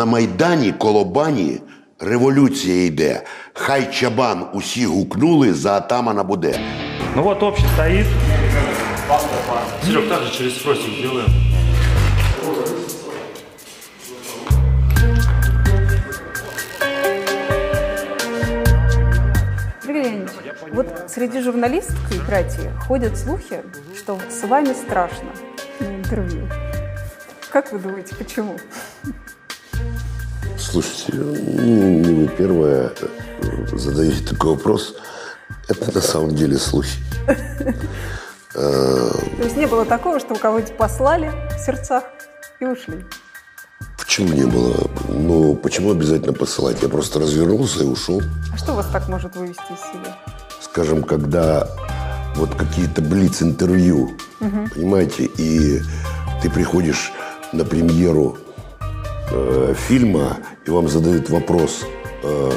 На Майдані коло бані революція йде. Хай чабан усі гукнули, за атамана буде. Ну вот общий стоит. Серег, также через спросик сделаем. Игорь Леонидович, вот среди журналистской братьев ходят слухи, что с вами страшно на интервью. Как вы думаете, почему? Слушайте, ну, не вы первая э, задаете такой вопрос. Это на самом деле слухи. То есть не было такого, что у кого-нибудь послали в сердцах и ушли? Почему не было? Ну, почему обязательно посылать? Я просто развернулся и ушел. А что вас так может вывести из себя? Скажем, когда вот какие-то блиц-интервью, понимаете, и ты приходишь на премьеру э, фильма, и вам задают вопрос, э,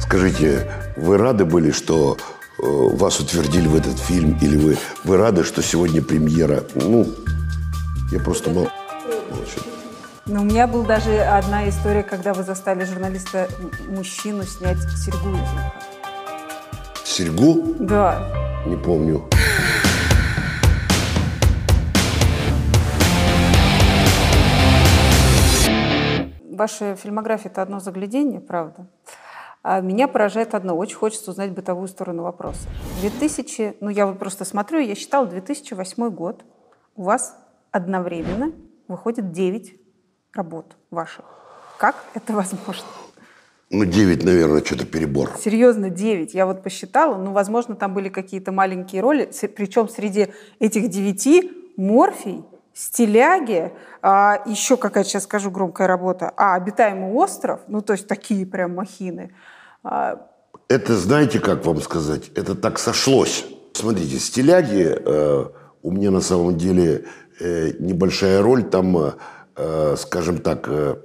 скажите, вы рады были, что э, вас утвердили в этот фильм, или вы, вы рады, что сегодня премьера? Ну, я просто мол- молчу. Но у меня была даже одна история, когда вы застали журналиста мужчину снять серьгу из уха. Серьгу? Да. Не помню. Ваша фильмография – это одно заглядение, правда. А меня поражает одно. Очень хочется узнать бытовую сторону вопроса. 2000, ну я вот просто смотрю, я считала, 2008 год. У вас одновременно выходит 9 работ ваших. Как это возможно? Ну, 9, наверное, что-то перебор. Серьезно, 9. Я вот посчитала. Ну, возможно, там были какие-то маленькие роли. Причем среди этих девяти Морфий, Стиляги, а, еще какая-то, сейчас скажу, громкая работа, а «Обитаемый остров», ну, то есть такие прям махины. А, Это, знаете, как вам сказать, это так сошлось. Смотрите, стиляги э, у меня на самом деле э, небольшая роль там, э, скажем так, э,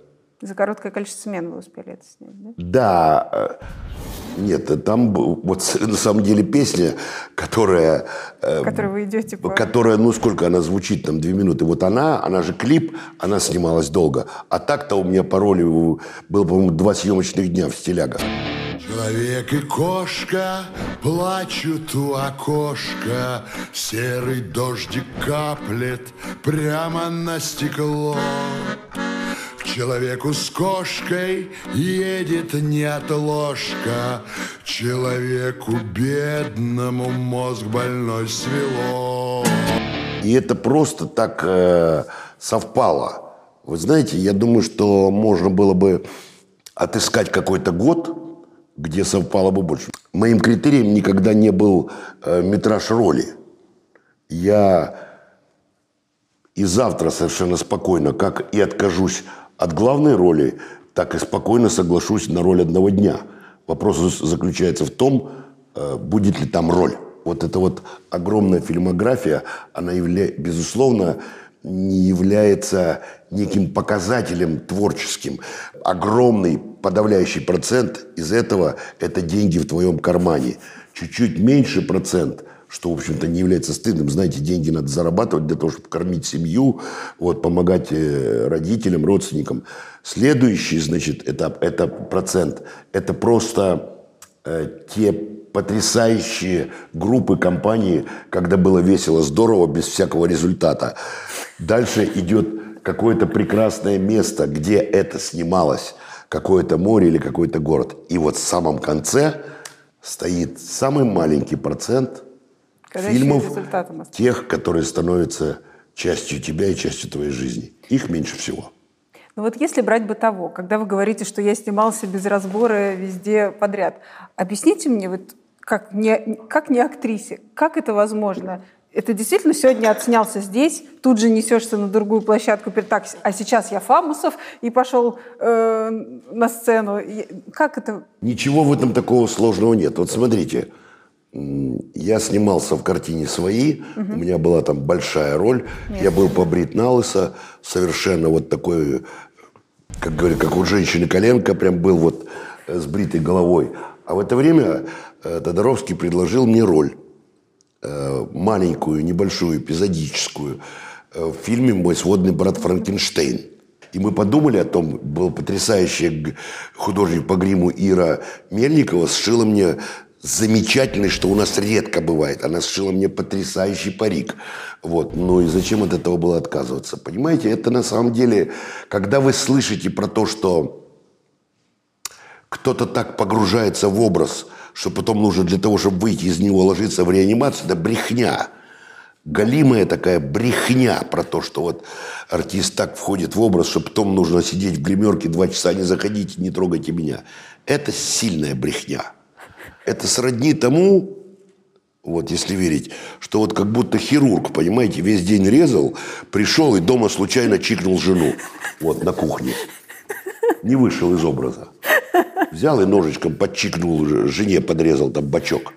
за короткое количество смен вы успели это снять, да? да, э, нет, э, там вот на самом деле песня, которая, э, В которой вы идете по... которая, ну сколько она звучит, там две минуты, вот она, она же клип, она снималась долго, а так-то у меня по роли было, по-моему, два съемочных дня в стилягах. Человек и кошка плачут у окошка, Серый дождик каплет прямо на стекло. Человеку с кошкой едет неотложка, Человеку бедному мозг больной свело. И это просто так э, совпало. Вы знаете, я думаю, что можно было бы отыскать какой-то год, где совпало бы больше. Моим критерием никогда не был э, метраж роли. Я и завтра совершенно спокойно, как и откажусь от главной роли, так и спокойно соглашусь на роль одного дня. Вопрос заключается в том, э, будет ли там роль. Вот эта вот огромная фильмография, она, явля... безусловно, не является неким показателем творческим. Огромный подавляющий процент из этого – это деньги в твоем кармане. Чуть-чуть меньше процент – что, в общем-то, не является стыдным. Знаете, деньги надо зарабатывать для того, чтобы кормить семью, вот, помогать э, родителям, родственникам. Следующий, значит, этап – это процент. Это просто э, те потрясающие группы, компании, когда было весело, здорово, без всякого результата. Дальше идет какое-то прекрасное место, где это снималось, какое-то море или какой-то город. И вот в самом конце стоит самый маленький процент – фильмов, тех, которые становятся частью тебя и частью твоей жизни. Их меньше всего. Ну вот если брать бытово, когда вы говорите, что я снимался без разбора везде подряд, объясните мне, вот как не, как не актрисе, как это возможно? Это действительно сегодня отснялся здесь, тут же несешься на другую площадку, так, а сейчас я Фамусов и пошел э, на сцену. Как это? Ничего в этом такого сложного нет. Вот смотрите, я снимался в картине «Свои», у меня была там большая роль, я был побрит на лысо, совершенно вот такой, как говорят, как у женщины коленка, прям был вот э, с бритой головой. А в это время э, Тодоровский предложил мне роль. э, маленькую, небольшую, эпизодическую, в фильме «Мой сводный брат Франкенштейн». И мы подумали о том, был потрясающий художник по гриму Ира Мельникова, сшила мне замечательный, что у нас редко бывает. Она сшила мне потрясающий парик. Вот. Ну и зачем от этого было отказываться? Понимаете, это на самом деле, когда вы слышите про то, что кто-то так погружается в образ, что потом нужно для того, чтобы выйти из него, ложиться в реанимацию, это брехня. Галимая такая брехня про то, что вот артист так входит в образ, что потом нужно сидеть в гримерке два часа, не заходите, не трогайте меня. Это сильная брехня. Это сродни тому, вот если верить, что вот как будто хирург, понимаете, весь день резал, пришел и дома случайно чикнул жену, вот на кухне. Не вышел из образа. Взял и ножичком подчикнул жене, подрезал там бачок.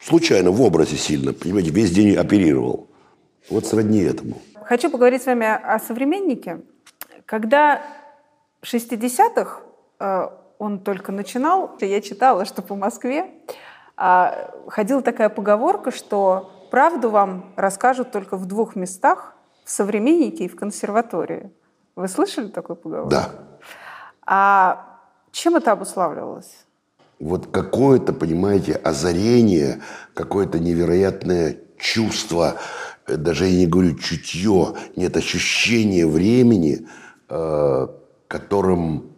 Случайно, в образе сильно, понимаете, весь день оперировал. Вот сродни этому. Хочу поговорить с вами о современнике. Когда в 60-х э, он только начинал, я читала, что по Москве а, ходила такая поговорка, что правду вам расскажут только в двух местах, в современнике и в консерватории. Вы слышали такую поговорку? Да. А чем это обуславливалось? Вот какое-то, понимаете, озарение, какое-то невероятное чувство, э, даже я не говорю чутье, нет, ощущение времени, э, которым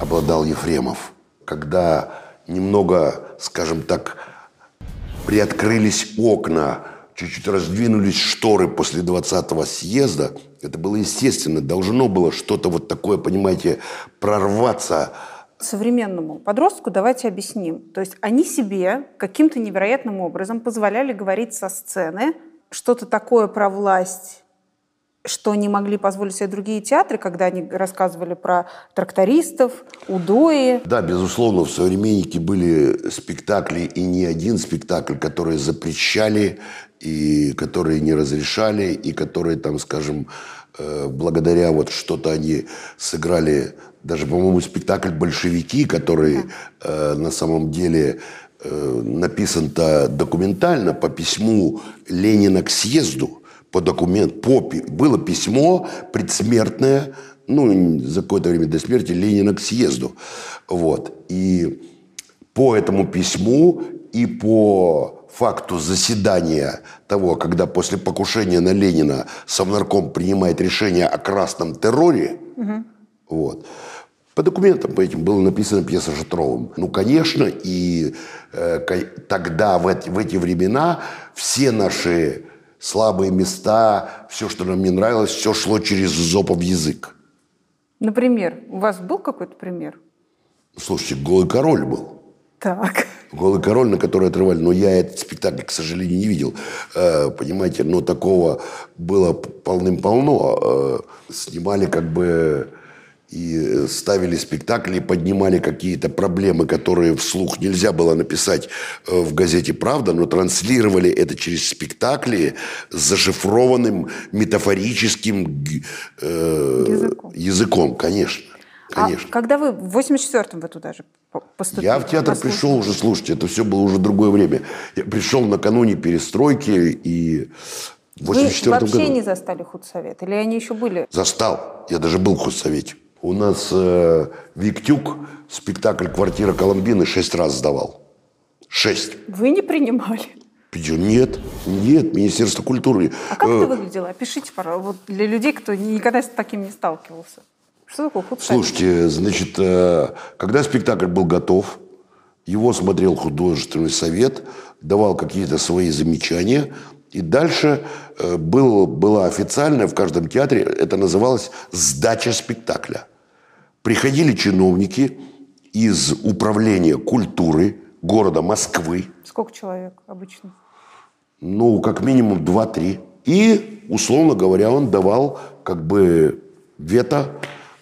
обладал Ефремов. Когда немного, скажем так, приоткрылись окна, чуть-чуть раздвинулись шторы после 20-го съезда, это было естественно, должно было что-то вот такое, понимаете, прорваться современному подростку давайте объясним. То есть они себе каким-то невероятным образом позволяли говорить со сцены что-то такое про власть, что не могли позволить себе другие театры, когда они рассказывали про трактористов, удои. Да, безусловно, в «Современнике» были спектакли, и не один спектакль, которые запрещали, и которые не разрешали, и которые, там, скажем, э, благодаря вот что-то они сыграли, даже, по-моему, спектакль «Большевики», который э, на самом деле э, написан-то документально по письму Ленина к съезду, по документ, по, было письмо предсмертное, ну, за какое-то время до смерти Ленина к съезду. Вот. И по этому письму и по факту заседания того, когда после покушения на Ленина Совнарком принимает решение о красном терроре, вот, по документам по этим было написано пьеса Шатровым. Ну, конечно, и э, тогда, в эти, в эти времена, все наши слабые места, все, что нам не нравилось, все шло через зопов язык. Например, у вас был какой-то пример? Слушайте, «Голый король» был. Так. «Голый король», на который отрывали. Но я этот спектакль, к сожалению, не видел. Э, понимаете, но такого было полным-полно. Э, снимали как бы и ставили спектакли, поднимали какие-то проблемы, которые вслух нельзя было написать э, в газете «Правда», но транслировали это через спектакли с зашифрованным метафорическим э, Языком. языком, конечно. Конечно. А когда вы в 84-м вы туда же по- поступили? Я в театр Послушали? пришел уже, слушайте, это все было уже другое время. Я пришел накануне перестройки и в Вы 84 вообще году не застали худсовет? Или они еще были? застал. Я даже был в худсовете. У нас э, Виктюк спектакль «Квартира Коломбины» шесть раз сдавал. Шесть. Вы не принимали? Нет, нет, Министерство культуры. А как Э, это выглядело? Опишите, пожалуйста, вот для людей, кто никогда с таким не сталкивался. Что такое худсовет? Слушайте, значит, э, когда спектакль был готов, его смотрел художественный совет, давал какие-то свои замечания, и дальше э, был, была официальная в каждом театре, это называлось «сдача спектакля». Приходили чиновники из управления культуры города Москвы, Сколько человек обычно? ну, как минимум 2-3. И, условно говоря, он давал как бы вето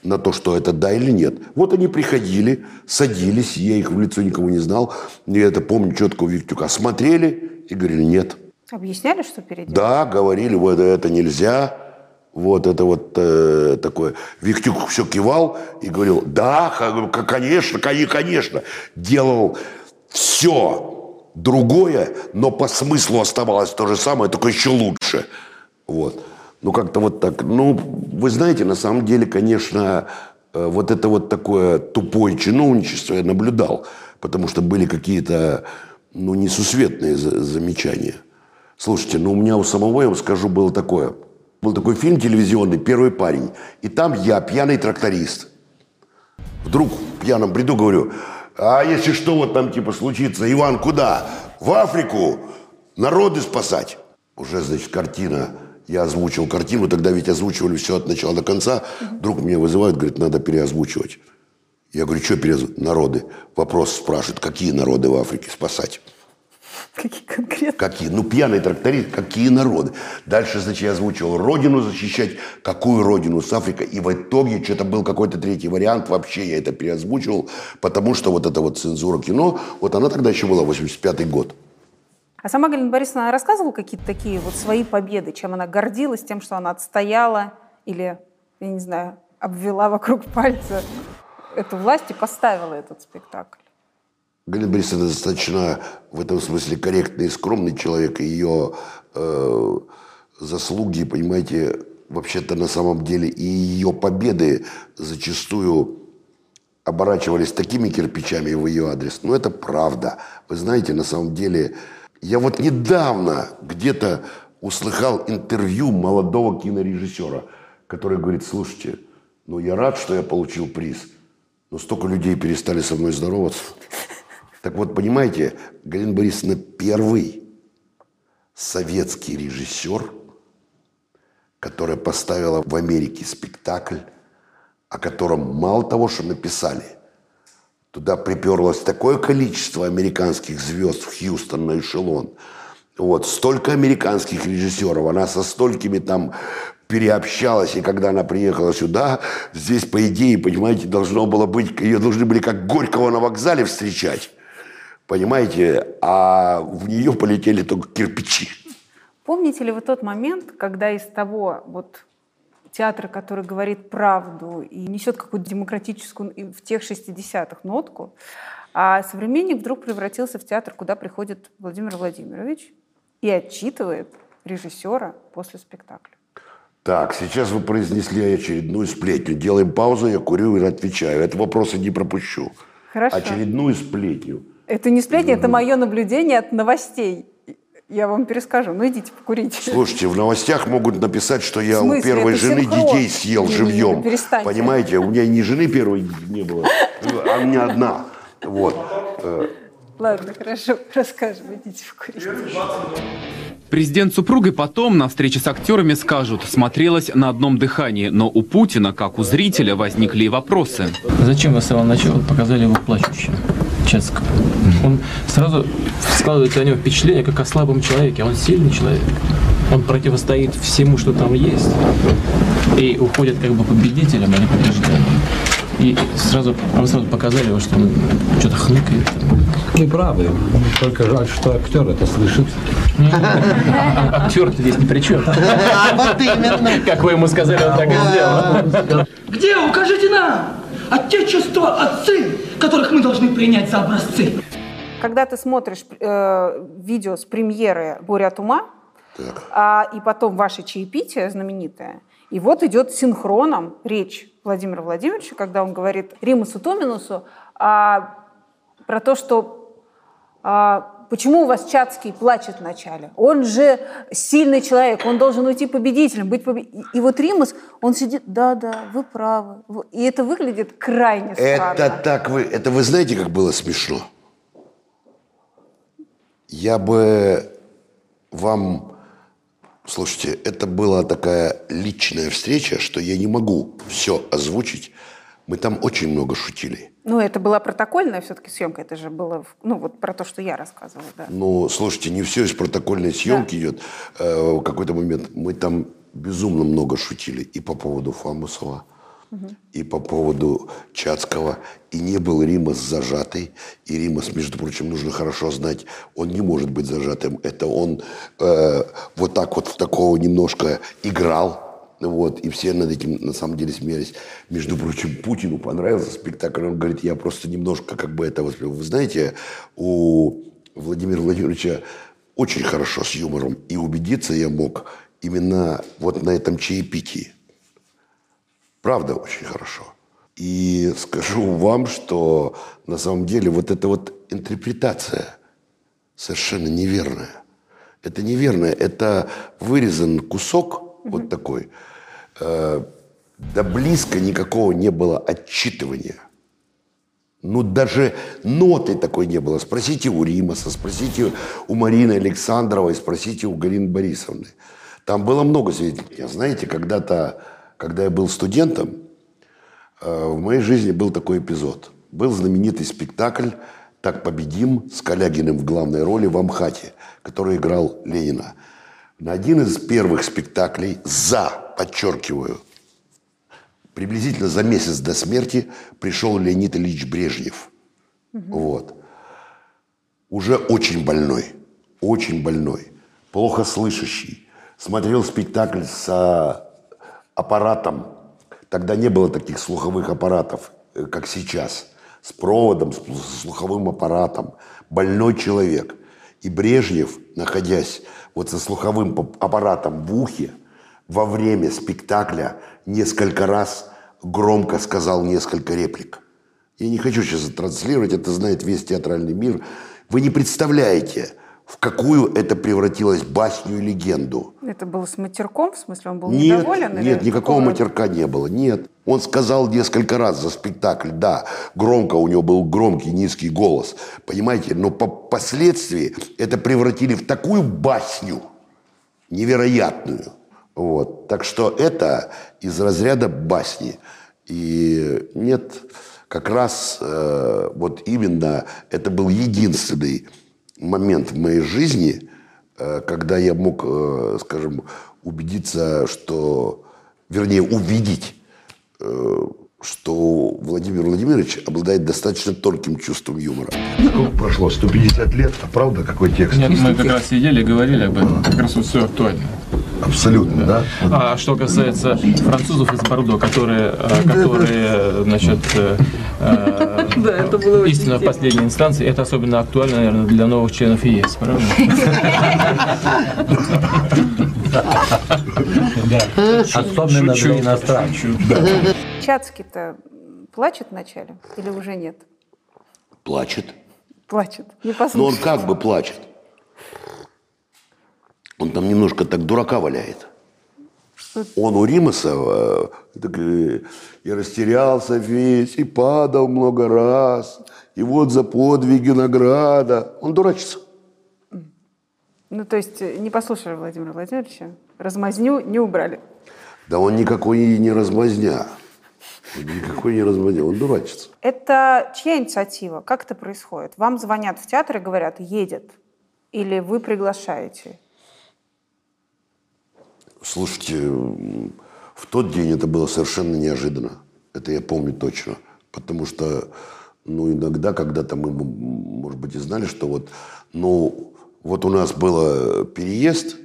на то, что это да или нет. Вот они приходили, садились, я их в лицо никого не знал, я это помню четко у Виктюка, смотрели и говорили нет. Объясняли, что перед ним? Да, говорили, вот это нельзя, вот это вот э, такое. Виктюк все кивал и говорил, да, к- конечно, коне- конечно. Делал все другое, но по смыслу оставалось то же самое, только еще лучше. Вот. Ну, как-то вот так. Ну, вы знаете, на самом деле, конечно, э, вот это вот такое тупое чиновничество я наблюдал, потому что были какие-то, ну, несусветные за- замечания. Слушайте, ну, у меня у самого, я вам скажу, было такое. Был такой фильм телевизионный «Первый парень». И там я, пьяный тракторист. Вдруг в пьяном бреду говорю, а если что вот там типа случится, Иван, куда? В Африку народы спасать. Уже, значит, картина, я озвучил картину, тогда ведь озвучивали все от начала до конца. Вдруг меня вызывают, говорит, надо переозвучивать. Я говорю, что переозвучивать? Народы. Вопрос спрашивают, какие народы в Африке спасать? Какие конкретно? Какие? Ну, пьяный тракторист, какие народы? Дальше, значит, я озвучивал родину защищать. Какую родину с Африкой? И в итоге что-то был какой-то третий вариант. Вообще я это переозвучивал, потому что вот эта вот цензура кино, вот она тогда еще была, 85-й год. А сама Галина Борисовна рассказывала какие-то такие вот свои победы, чем она гордилась, тем, что она отстояла или, я не знаю, обвела вокруг пальца эту власть и поставила этот спектакль? Галина Борисовна достаточно в этом смысле корректный и скромный человек. И ее э, заслуги, понимаете, вообще-то на самом деле и ее победы зачастую оборачивались такими кирпичами в ее адрес. Но это правда. Вы знаете, на самом деле, я вот недавно где-то услыхал интервью молодого кинорежиссера, который говорит, слушайте, ну я рад, что я получил приз, но столько людей перестали со мной здороваться. Так вот, понимаете, Галина Борисовна первый советский режиссер, которая поставила в Америке спектакль, о котором мало того, что написали, туда приперлось такое количество американских звезд в Хьюстон на эшелон. Вот, столько американских режиссеров, она со столькими там переобщалась, и когда она приехала сюда, здесь, по идее, понимаете, должно было быть, ее должны были как Горького на вокзале встречать, понимаете, а в нее полетели только кирпичи. Помните ли вы тот момент, когда из того вот театра, который говорит правду и несет какую-то демократическую в тех 60-х нотку, а современник вдруг превратился в театр, куда приходит Владимир Владимирович и отчитывает режиссера после спектакля? Так, сейчас вы произнесли очередную сплетню. Делаем паузу, я курю и отвечаю. Это вопросы не пропущу. Хорошо. Очередную сплетню. Это не сплетня, это мое наблюдение от новостей. Я вам перескажу. Ну, идите покурите. Слушайте, в новостях могут написать, что я у первой Это жены синхрон. детей съел живьем. перестаньте. Понимаете, у меня ни жены первой не было, а у меня одна. Вот. Ладно, хорошо, расскажем. Идите покурите. Президент с супругой потом на встрече с актерами скажут, смотрелось на одном дыхании, но у Путина, как у зрителя, возникли и вопросы. Зачем вы с самого начала показали его плачущим? Ческого. Он сразу складывается о нем впечатление, как о слабом человеке. а Он сильный человек. Он противостоит всему, что там есть. И уходит как бы победителем, а не побежденным. И сразу, а вы сразу показали его, что он что-то хныкает. Вы правы. Только жаль, что актер это слышит. Актер-то здесь ни при чем. Вот именно. Как вы ему сказали, он так и сделал. Где, укажите нам, отечество, отцы, которых мы должны принять за образцы. Когда ты смотришь э, видео с премьеры «Буря от ума», а, и потом ваше чаепитие знаменитое, и вот идет синхроном речь Владимира Владимировича, когда он говорит Римусу Томинусу а, про то, что а, почему у вас Чацкий плачет вначале? Он же сильный человек, он должен уйти победителем, быть побе- И, вот Римус, он сидит, да-да, вы правы. И это выглядит крайне странно. Это так вы... Это вы знаете, как было смешно? Я бы вам... Слушайте, это была такая личная встреча, что я не могу все озвучить. Мы там очень много шутили. Ну, это была протокольная все-таки съемка, это же было, ну, вот про то, что я рассказывала, да. Ну, слушайте, не все из протокольной съемки идет. Э, в какой-то момент мы там безумно много шутили и по поводу Фамусова, и по поводу Чацкого. И не был Римас зажатый. И Римас, между прочим, нужно хорошо знать, он не может быть зажатым. Это он э, вот так вот в такого немножко играл. Вот, и все над этим на самом деле смеялись. Между прочим, Путину понравился спектакль. Он говорит, я просто немножко как бы это воспринял. Вы знаете, у Владимира Владимировича очень хорошо с юмором. И убедиться я мог именно вот на этом чаепитии. Правда, очень хорошо. И скажу вам, что на самом деле вот эта вот интерпретация совершенно неверная. Это неверное, это вырезан кусок вот такой. Э, да близко никакого не было отчитывания. Ну, даже ноты такой не было. Спросите у Римаса, спросите у Марины Александровой, спросите у Галины Борисовны. Там было много свидетелей. Знаете, когда-то, когда я был студентом, э, в моей жизни был такой эпизод. Был знаменитый спектакль «Так победим» с Калягиным в главной роли в Амхате, который играл Ленина. На один из первых спектаклей за, подчеркиваю, приблизительно за месяц до смерти пришел Леонид Ильич Брежнев. Вот. Уже очень больной, очень больной, плохо слышащий. Смотрел спектакль с а, аппаратом. Тогда не было таких слуховых аппаратов, э, как сейчас. С проводом, с слуховым аппаратом. Больной человек. И Брежнев, находясь вот со слуховым аппаратом в ухе, во время спектакля несколько раз громко сказал несколько реплик. Я не хочу сейчас транслировать, это знает весь театральный мир. Вы не представляете, в какую это превратилось басню и легенду. Это было с матерком, в смысле, он был Нет, недоволен? или нет, никакого какого- матерка не было, нет. Он сказал несколько раз за спектакль, да, громко, у него был громкий низкий голос, понимаете, но по последствии это превратили в такую басню невероятную. Вот. Так что это из разряда басни. И нет, как раз э, вот именно это был единственный момент в моей жизни, э, когда я мог, э, скажем, убедиться, что, вернее, увидеть, э, что Владимир Владимирович обладает достаточно тонким чувством юмора. Сколько прошло? 150 лет, а правда какой текст? Нет, мы как раз сидели и говорили об этом. Как раз вот все актуально. Абсолютно, да? А что касается французов из Бордо, которые, э, которые значит, э, э, Да, это было истина в последней инстанции, это особенно актуально, наверное, для новых членов ЕС, правда? Особенно для иностранцев. Чацкий-то плачет вначале или уже нет? Плачет. Плачет. Не Но он как бы плачет. Он там немножко так дурака валяет. Он у Римаса э, и растерялся весь, и падал много раз, и вот за подвиги награда. Он дурачится. Ну, то есть э, не послушали Владимира Владимировича, размазню не убрали. Да он никакой и не размазня. Он никакой не размазня, он дурачится. Это чья инициатива? Как это происходит? Вам звонят в театр и говорят, едет. Или вы приглашаете? Слушайте, в тот день это было совершенно неожиданно. Это я помню точно. Потому что, ну, иногда, когда-то мы, может быть, и знали, что вот, ну, вот у нас был переезд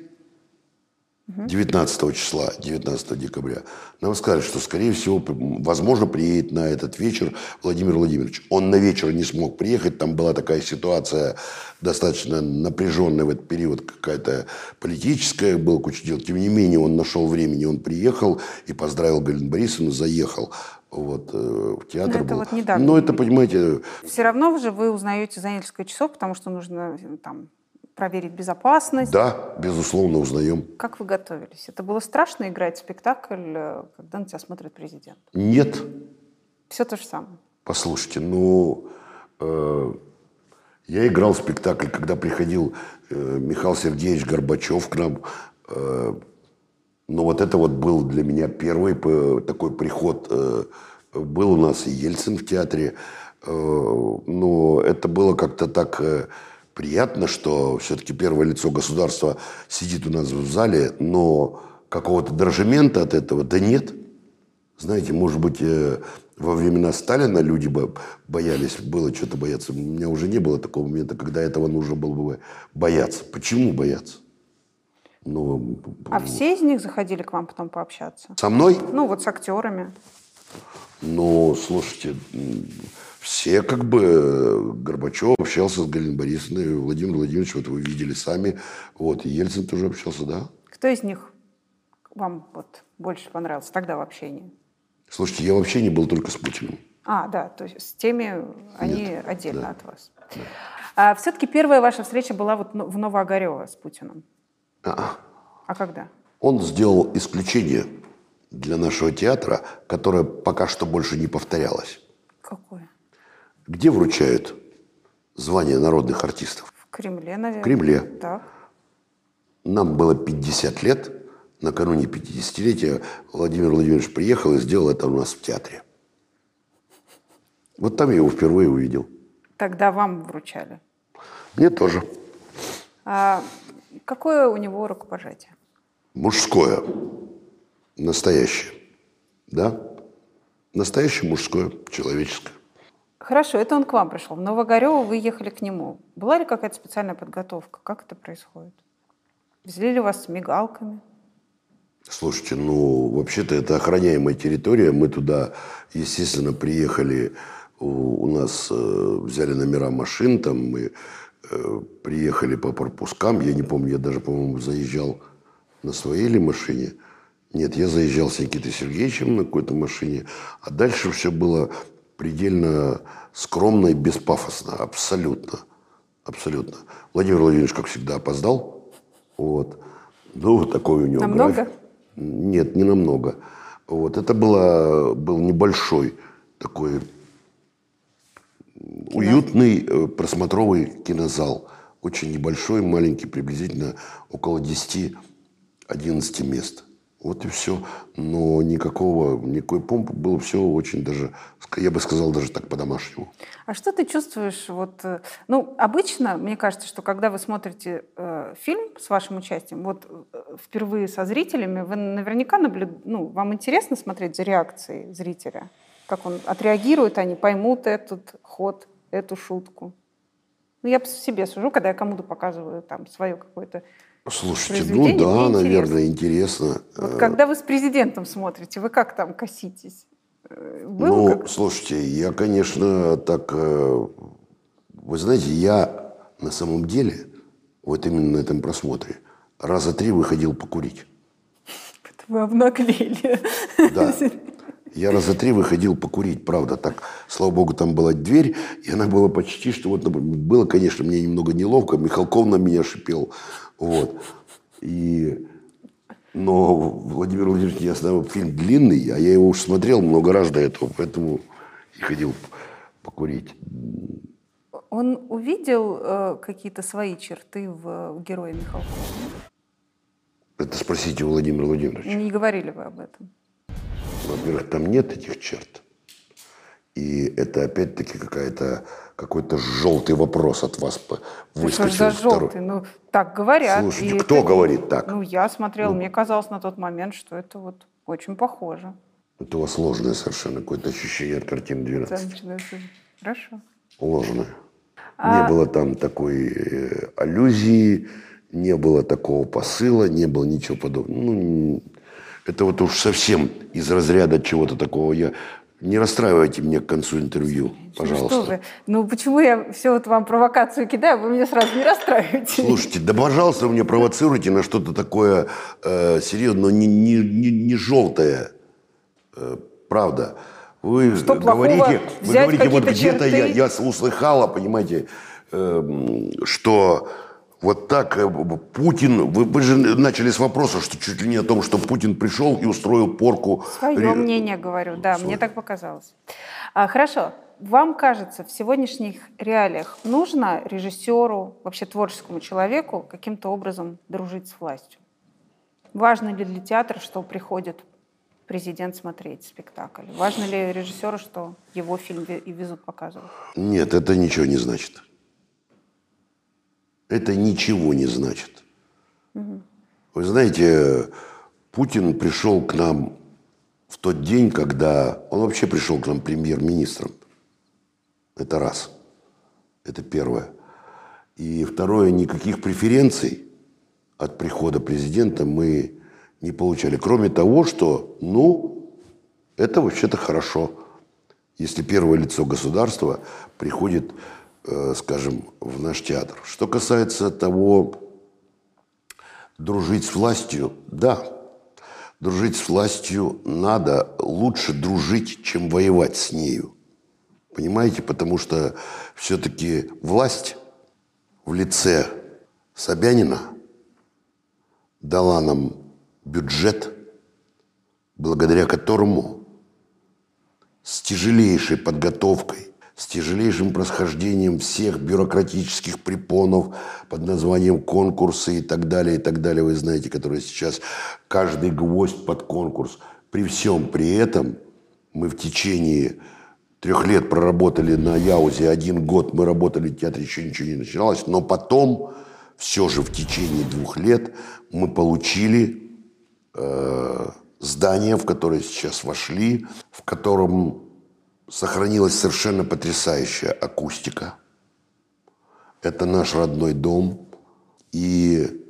19 числа, 19 декабря. Нам сказали, что, скорее всего, возможно, приедет на этот вечер Владимир Владимирович. Он на вечер не смог приехать. Там была такая ситуация достаточно напряженная в этот период, какая-то политическая, было куча дел. Тем не менее, он нашел времени, он приехал и поздравил Галину Борисовну, заехал вот, э, в театр. Ну, это был. вот недавно. Но это, понимаете, Все равно же вы узнаете за несколько часов, потому что нужно э, там проверить безопасность. да, безусловно, узнаем. Как вы готовились? Это было страшно играть спектакль, э, когда на тебя смотрит президент? Нет, Все то же самое. Послушайте, ну, э, я играл спектакль, когда приходил э, Михаил Сергеевич Горбачев к нам. Э, ну, вот это вот был для меня первый такой приход. Э, был у нас и Ельцин в театре. Э, но это было как-то так э, приятно, что все-таки первое лицо государства сидит у нас в зале, но какого-то дрожемента от этого, да нет. Знаете, может быть, э, во времена Сталина люди бо- боялись, было что-то бояться. У меня уже не было такого момента, когда этого нужно было бы бояться. Почему бояться? Ну, А все из них заходили к вам потом пообщаться? со мной? Ну, вот с актерами. Ну, слушайте, все как бы... э, Горбачев общался с Галиной Борисовной, Владимир Владимирович, вот вы видели сами. Вот, и Ельцин тоже общался, да. Кто из них вам вот больше понравился тогда в общении? Слушайте, я вообще не был только с Путиным. А, да, то есть с теми они отдельно от вас. А все-таки первая ваша встреча была вот в Новоогарево с Путиным. А, А когда? Он сделал исключение для нашего театра, которое пока что больше не повторялось. Какое? Где вручают звание народных артистов? В Кремле, наверное. В Кремле. Так. Нам было 50 лет. Накануне 50-летия Владимир Владимирович приехал и сделал это у нас в театре. Вот там я его впервые увидел. Тогда вам вручали. Мне тоже. А какое у него рукопожатие? Мужское. Настоящее. Да? Настоящее мужское, человеческое. Хорошо, это он к вам пришел. В Новогорево вы ехали к нему. Была ли какая-то специальная подготовка? Как это происходит? Везли ли вас с мигалками? Слушайте, ну, вообще-то это охраняемая территория. Мы туда, естественно, приехали. У нас э, взяли номера машин, там мы э, приехали по пропускам. Я не помню, я даже, по-моему, заезжал на своей ли машине. Нет, я заезжал с Никитой Сергеевичем на какой-то машине. А дальше все было предельно скромно и беспафосно. Абсолютно. Абсолютно. Владимир Владимирович, как всегда, опоздал. Вот. Ну, вот такой у него Намного? график. Нет, не намного. Вот. Это было, был небольшой такой уютный э, просмотровый кинозал. Очень небольшой, маленький, приблизительно около 10-11 мест. Вот и все. Но никакого, никакой помпы было все очень даже, я бы сказал, даже так по-домашнему. А что ты чувствуешь? Вот, э, ну, обычно, мне кажется, что когда вы смотрите э, фильм с вашим участием, вот э, впервые со зрителями, вы наверняка наблюд... ну, вам интересно смотреть за реакцией зрителя, как он отреагирует, они поймут этот ход, эту шутку. Ну, я по себе сужу, когда я кому-то показываю там свое какое-то Слушайте, ну да, наверное, интересно. Вот Э, когда вы с президентом смотрите, вы как там коситесь? Э, Было ну, как? слушайте, я, конечно, так... э, Вы знаете, я на самом деле, вот именно на этом просмотре, раза три выходил покурить. Вы обнаглели. Да. Я раза три выходил покурить, правда, так. Слава богу, там была дверь, и она была почти, что вот, например, было, конечно, мне немного неловко, Михалков на меня шипел, вот. И, но Владимир Владимирович не оставил фильм длинный, а я его уж смотрел много раз до этого, поэтому и ходил покурить. Он увидел э, какие-то свои черты в, в герое Михалкова? Это спросите у Владимира Владимировича. Не говорили вы об этом? Во-первых, там нет этих черт. И это опять-таки какая-то какой-то желтый вопрос от вас Ну, что выскочил. за второй. желтый? Ну, так говорят. Слушайте, И кто это- говорит так? Ну, я смотрела, Ну. мне казалось на тот момент, что это вот очень похоже. Это у вас ложное совершенно какое-то ощущение от картины 12. Да, начинается- Хорошо. Ложное. А- Не было там такой э, аллюзии, не было такого посыла, не было ничего подобного. Ну, это вот уж совсем из разряда чего-то такого. Я... Не расстраивайте меня к концу интервью, пожалуйста. Ну, что вы? Ну, почему я все вот вам провокацию кидаю, вы меня сразу не расстраиваете? Слушайте, да, пожалуйста, вы меня провоцируйте на что-то такое э, серьезное, но не, не, не, не желтое. Э, правда. Вы Что плохого говорите, вы говорите вот где-то я, я услыхала, понимаете, э, что вот так э, Путин... Вы, вы же начали с вопроса, что чуть ли не о том, что Путин пришел и устроил порку. Свое мнение говорю, да, мне так показалось. А, хорошо. Вам кажется, в сегодняшних реалиях нужно режиссеру, вообще творческому человеку каким-то образом дружить с властью? Важно ли для театра, что приходит президент смотреть спектакль? Важно ли режиссеру, что его фильм и везут показывать? Нет, это ничего не значит. Это ничего не значит. Вы знаете, Путин пришел к нам в тот день, когда... Он вообще пришел к нам премьер-министром. Это раз. Это первое. И второе, никаких преференций от прихода президента мы не получали. Кроме того, что, ну, это вообще-то хорошо, если первое лицо государства приходит, скажем, в наш театр. Что касается того, дружить с властью, да. Дружить с властью надо лучше дружить, чем воевать с нею. Понимаете? Потому что все-таки власть в лице Собянина дала нам бюджет, благодаря которому с тяжелейшей подготовкой, с тяжелейшим просхождением всех бюрократических препонов под названием конкурсы и так далее, и так далее, вы знаете, которые сейчас каждый гвоздь под конкурс. При всем при этом мы в течение трех лет проработали на Яузе, один год мы работали в театре, еще ничего не начиналось, но потом все же в течение двух лет мы получили э, здание, в которое сейчас вошли, в котором сохранилась совершенно потрясающая акустика. Это наш родной дом. И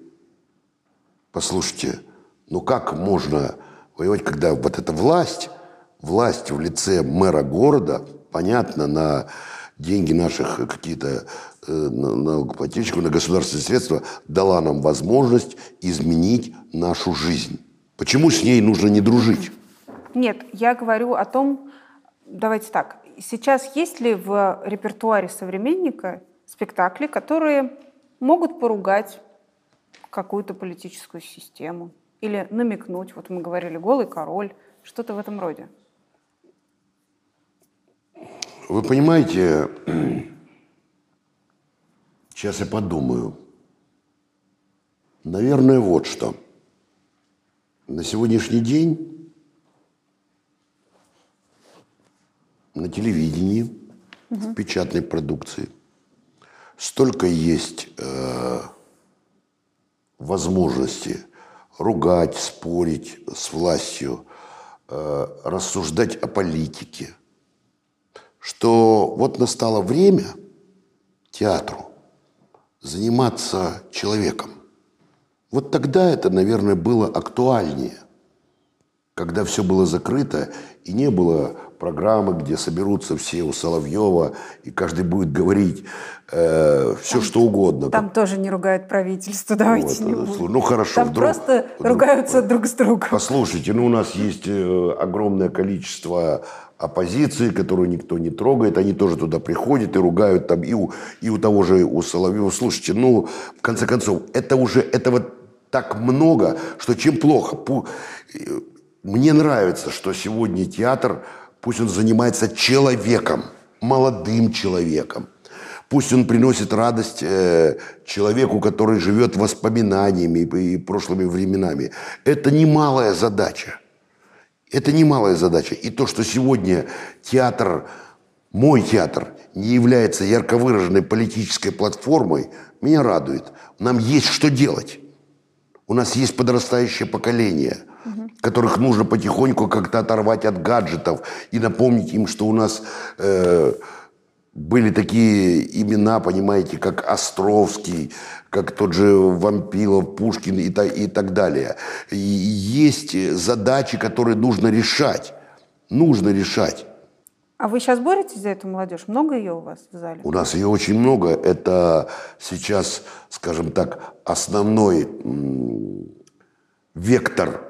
послушайте, ну как можно воевать, когда вот эта власть, власть в лице мэра города, понятно, на деньги наших какие-то э, налогоплательщиков, на государственные средства, дала нам возможность изменить нашу жизнь. Почему с ней нужно не дружить? Нет, я говорю о том, давайте так, сейчас есть ли в репертуаре современника спектакли, которые могут поругать какую-то политическую систему или намекнуть, вот мы говорили «Голый король», что-то в этом роде? Вы понимаете, сейчас я подумаю. Наверное, вот что. На сегодняшний день на телевидении, в печатной продукции столько есть э, возможности ругать, спорить с властью, э, рассуждать о политике – что вот настало время театру заниматься человеком. Вот тогда это, наверное, было актуальнее, когда все было закрыто и не было программы, где соберутся все у Соловьева, и каждый будет говорить э, все, там, что угодно. Там тоже не ругают правительство, давайте вот, не будем. Ну хорошо. Там вдруг, просто вдруг, ругаются друг с другом. Послушайте, ну у нас есть э, огромное количество оппозиции, которую никто не трогает, они тоже туда приходят и ругают там и у, и у того же у Соловьева. Слушайте, ну, в конце концов, это уже, этого так много, что чем плохо. Мне нравится, что сегодня театр, пусть он занимается человеком, молодым человеком. Пусть он приносит радость э, человеку, который живет воспоминаниями и, прошлыми временами. Это немалая задача. Это немалая задача. И то, что сегодня театр, мой театр, не является ярко выраженной политической платформой, меня радует. Нам есть что делать. У нас есть подрастающее поколение, угу. которых нужно потихоньку как-то оторвать от гаджетов и напомнить им, что у нас э, были такие имена, понимаете, как Островский, как тот же Вампилов, Пушкин и, так, и так далее. И есть задачи, которые нужно решать. Нужно решать. А вы сейчас боретесь за эту молодежь? Много ее у вас в зале? У нас ее очень много. Это сейчас, скажем так, основной вектор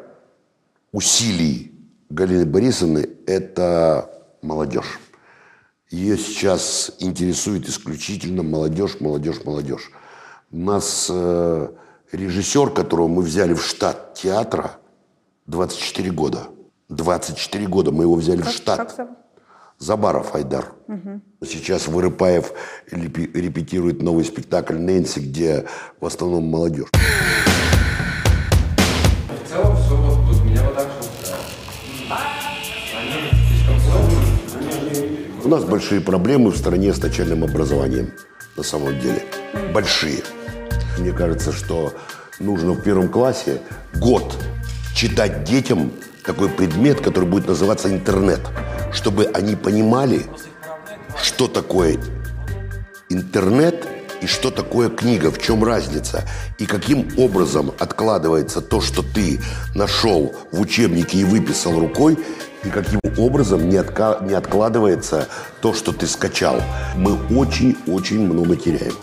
усилий Галины Борисовны – это молодежь. Ее сейчас интересует исключительно молодежь, молодежь, молодежь. У нас э, режиссер, которого мы взяли в штат театра, 24 года. 24 года мы его взяли как, в штат. Как? Забаров Айдар. Угу. Сейчас Вырыпаев репетирует новый спектакль «Нэнси», где в основном молодежь. В целом все вот, меня вот так У нас большие проблемы в стране с начальным образованием, на самом деле. Большие. Мне кажется, что нужно в первом классе год читать детям такой предмет, который будет называться интернет, чтобы они понимали, что такое интернет и что такое книга, в чем разница, и каким образом откладывается то, что ты нашел в учебнике и выписал рукой, и каким образом не, отка- не откладывается то, что ты скачал. Мы очень-очень много теряем.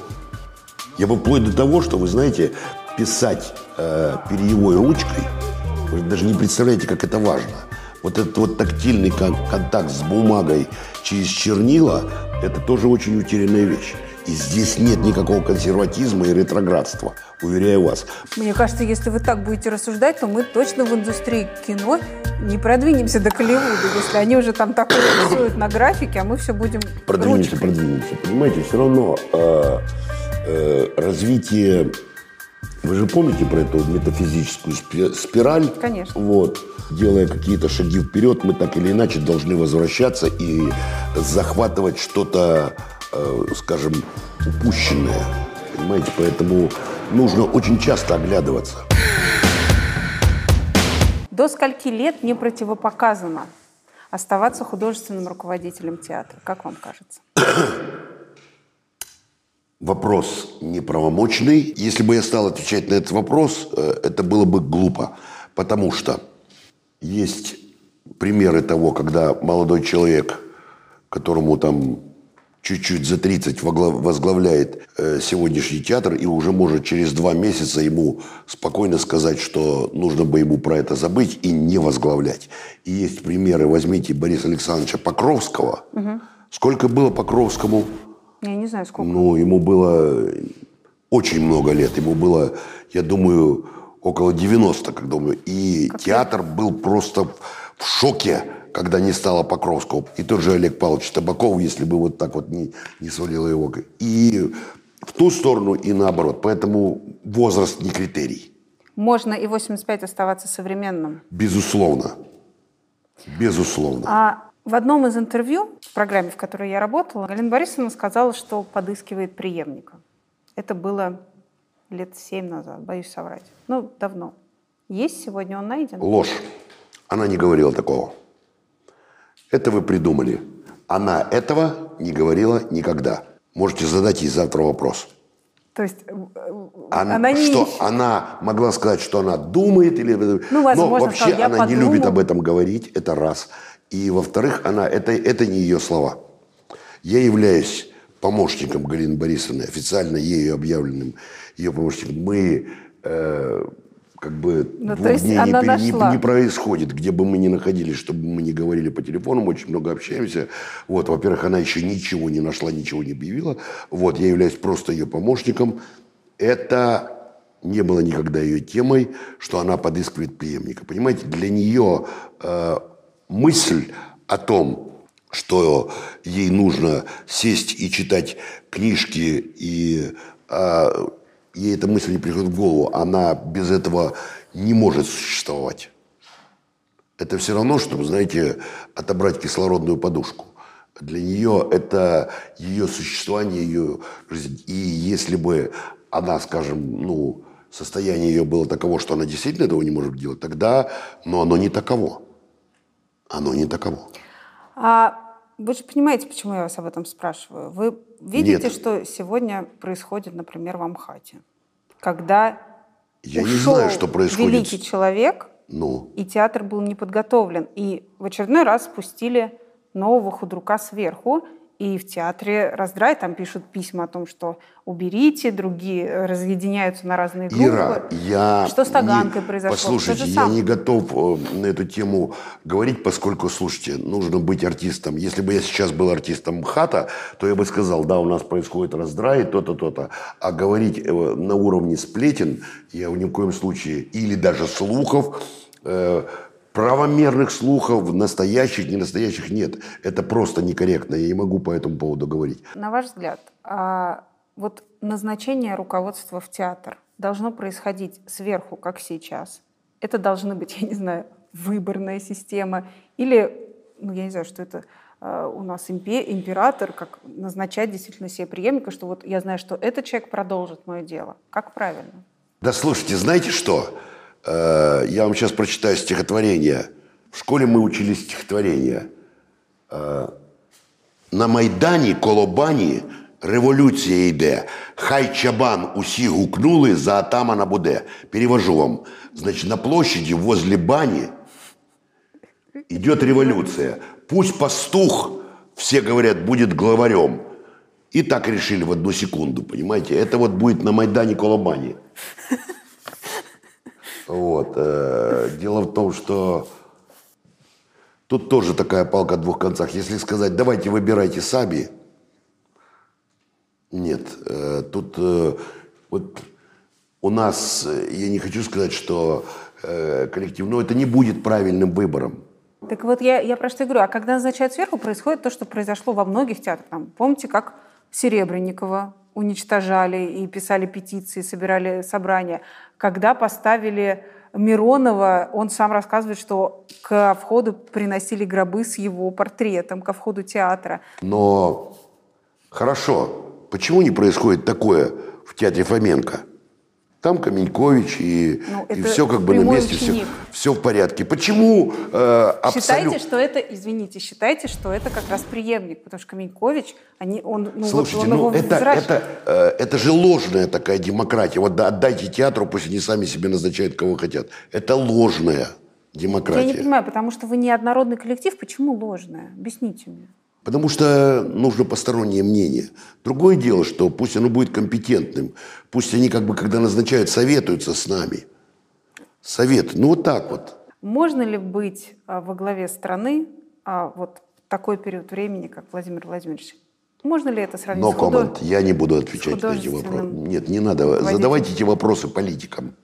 Я бы вплоть до того, что, вы знаете, писать э, перьевой ручкой, Вы даже не представляете, как это важно. Вот этот вот тактильный кон- контакт с бумагой через чернила – это тоже очень утерянная вещь. И здесь нет никакого консерватизма и ретроградства, уверяю вас. Мне кажется, если вы так будете рассуждать, то мы точно в индустрии кино не продвинемся до Голливуда, если они уже там такое рисуют на графике, а мы все будем Продвинемся, ручкой. продвинемся. Понимаете, все равно э, э, развитие... Вы же помните про эту метафизическую спи- спираль? Конечно. Вот. Делая какие-то шаги вперед, мы так или иначе должны возвращаться и захватывать что-то, э, скажем, упущенное. Понимаете, поэтому нужно очень часто оглядываться. До скольки лет не противопоказано оставаться художественным руководителем театра? Как вам кажется? Вопрос неправомочный. Если бы я стал отвечать на этот вопрос, э, это было бы глупо. Потому что есть примеры того, когда молодой человек, которому там чуть-чуть за 30 вогла- возглавляет э, сегодняшний театр и уже может через два месяца ему спокойно сказать, что нужно бы ему про это забыть и не возглавлять. И есть примеры. Возьмите Бориса Александровича Покровского. Сколько было Покровскому? Я не знаю, сколько. Ну, ему было очень много лет. Ему было, я думаю, около 90, когда мы... И театр был просто в шоке, когда не стало Покровского. И тот же Олег Павлович Табаков, если бы вот так вот не, не свалило его. И в ту сторону, и наоборот. Поэтому возраст не критерий. Можно и 85 оставаться современным. Безусловно. Безусловно. А в одном из интервью в программе, в которой я работала, Галина Борисовна сказала, что подыскивает преемника. Это было лет семь назад, боюсь соврать. Ну, давно. Есть сегодня он найден? Ложь. Она не говорила такого. Это вы придумали. Она этого не говорила никогда. Можете задать ей завтра вопрос. То есть э, э, Она, она не что она могла сказать, что она думает или, Ну, возможно, но вообще сказала, «Я она не подумала». любит об этом говорить. Это раз. И во-вторых, она это это не ее слова. Я являюсь помощником Галины Борисовны, официально ею объявленным ее помощником. Мы э, как бы Ну, двух дней не, пере- не- нашла. не происходит, где бы мы ни находились, чтобы мы не говорили по телефону, мы очень много общаемся. Вот, во-первых, она еще ничего не нашла, ничего не объявила. Вот, я являюсь просто ее помощником. Это не было никогда ее темой, что она подыскивает преемника. Понимаете, для нее э, мысль о том, что ей нужно сесть и читать книжки, и а, ей эта мысль не приходит в голову, она без этого не может существовать. Это все равно, чтобы, знаете, отобрать кислородную подушку. Для нее это ее существование, ее жизнь. И если бы она, скажем, ну, состояние ее было таково, что она действительно этого не может делать, тогда, но оно не таково. Оно не таково. А вы же понимаете, почему я вас об этом спрашиваю? Вы видите, Нет. что сегодня происходит, например, в Амхате? Когда Я не ушел знаю, что происходит. великий человек, Ну, и театр был не подготовлен. И в очередной раз спустили нового худрука сверху, и в театре раздрай, там пишут письма о том, что уберите, другие разъединяются на разные группы. Ира, я... Что с Таганкой не- произошло? Послушайте, я самое. не готов э, на эту тему говорить, поскольку, слушайте, нужно быть артистом. Если бы я сейчас был артистом МХАТа, то я бы сказал, да, у нас происходит раздрай, то-то, то-то. А говорить э, на уровне сплетен я ни в коем случае, или даже слухов, э, правомерных слухов, настоящих, не настоящих, нет. Это просто некорректно, я не могу по этому поводу говорить. На ваш взгляд, а вот назначение руководства в театр должно происходить сверху, как сейчас? Это должны быть, я не знаю, выборная система или, ну, я не знаю, что это э, у нас импе- император, как назначать действительно себе преемника, что вот я знаю, что этот человек продолжит мое дело. Как правильно? Да слушайте, знаете что? Э, Я вам сейчас прочитаю стихотворение. В школе мы учили стихотворение. Е, На Майдані коло бані революція йде. Хай чабан усі гукнули, за атамана буде. Перевожу вам. Значит, на площади возле бани идет революция. Пусть пастух, все говорят, будет главарем. И так решили в одну секунду, понимаете? Это вот будет на Майдане Колобани. Вот. э, Дело в том, что тут тоже такая палка о двух концах. Если сказать, давайте выбирайте сами, нет. э, Тут э, вот у нас, я не хочу сказать, что коллектив, но это не будет правильным выбором. Так вот, я, я про что говорю. А когда назначают сверху, происходит то, что произошло во многих театрах. Там, помните, как Серебренникова уничтожали и писали петиции, собирали собрания. Когда поставили Миронова, он сам рассказывает, что к входу приносили гробы с его портретом, ко входу театра. Но хорошо, почему не происходит такое в театре Фоменко? Там Каменькович и, Ну, и все как бы на месте, все, ученик. все в порядке. Почему э, абсолютно... Считайте, что это, извините, считайте, что это как раз преемник, потому что Каменькович, они, он, ну, вот Слушайте, он ну его это, взращивает. это, э, это же ложная такая демократия. Вот да, отдайте театру, пусть они сами себе назначают, кого хотят. Это ложная демократия. Я не понимаю, потому что вы неоднородный коллектив, почему ложное? Объясните мне. Потому что нужно постороннее мнение. Другое дело, что пусть оно будет компетентным. Пусть они как бы, когда назначают, советуются с нами. Совет. Ну вот так вот. Можно ли быть а, во главе страны а, вот такой период времени, как Владимир Владимирович? Можно ли это сравнить Но с худо- коммент. Я не буду отвечать на эти вопросы. Нет, не надо. водителем? Задавайте эти вопросы политикам.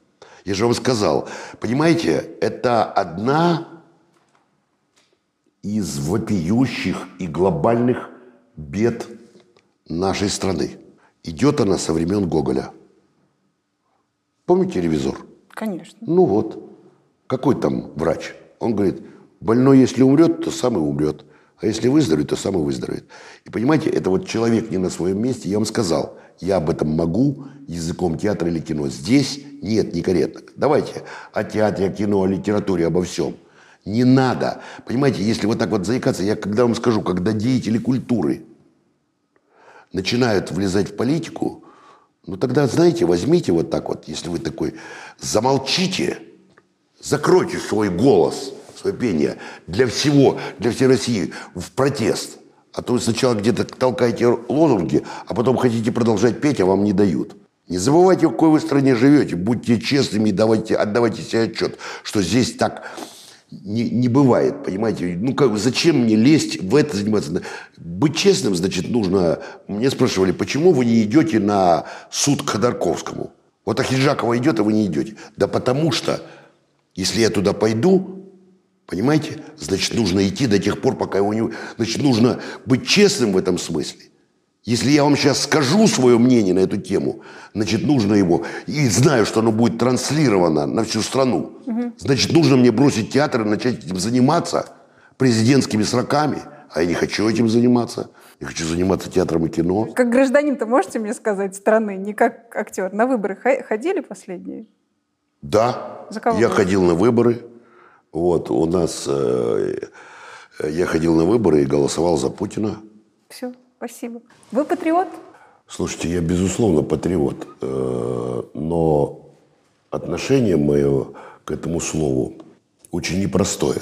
Я же вам сказал. Понимаете, это одна из вопиющих и глобальных бед нашей страны. Идет она со времен Гоголя. Помните ревизор? Конечно. Ну вот. Какой там врач? Он говорит, больной, если умрет, то сам и умрет. А если выздоровеет, то сам и выздоровеет. И понимаете, это вот человек не на своем месте. Я вам сказал, я об этом могу языком театра или кино. Здесь нет, некорректно. Давайте о театре, о кино, о литературе, обо всем. Не надо. Понимаете, если вот так вот заикаться, я когда вам скажу, когда деятели культуры начинают влезать в политику, ну тогда, знаете, возьмите вот так вот, если вы такой, замолчите, закройте свой голос, свое пение для всего, для всей России в протест. А то вы сначала где-то толкаете лозунги, а потом хотите продолжать петь, а вам не дают. Не забывайте, в какой вы стране живете. Будьте честными и давайте, отдавайте себе отчет, что здесь так не, не бывает, понимаете? Ну, как, зачем мне лезть в это заниматься? Быть честным, значит, нужно... Мне спрашивали, почему вы не идете на суд к Ходорковскому? Вот Ахиджакова идет, а вы не идете. Да потому что, если я туда пойду, понимаете, значит, нужно идти до тех пор, пока его не... Значит, нужно быть честным в этом смысле. Если я вам сейчас скажу свое мнение на эту тему, значит, нужно его, и знаю, что оно будет транслировано на всю страну, значит, нужно мне бросить театр и начать этим заниматься президентскими сроками. А я не хочу этим заниматься. Я хочу заниматься театром и кино. Как гражданин-то можете мне сказать страны, не как актер? На выборы ходили последние? Да, За кого я вы? ходил на выборы. Вот, у нас... э, я ходил на выборы и голосовал за Путина. Все, спасибо. Вы патриот? Слушайте, я, безусловно, патриот. э, Но отношение мое к этому слову очень непростое.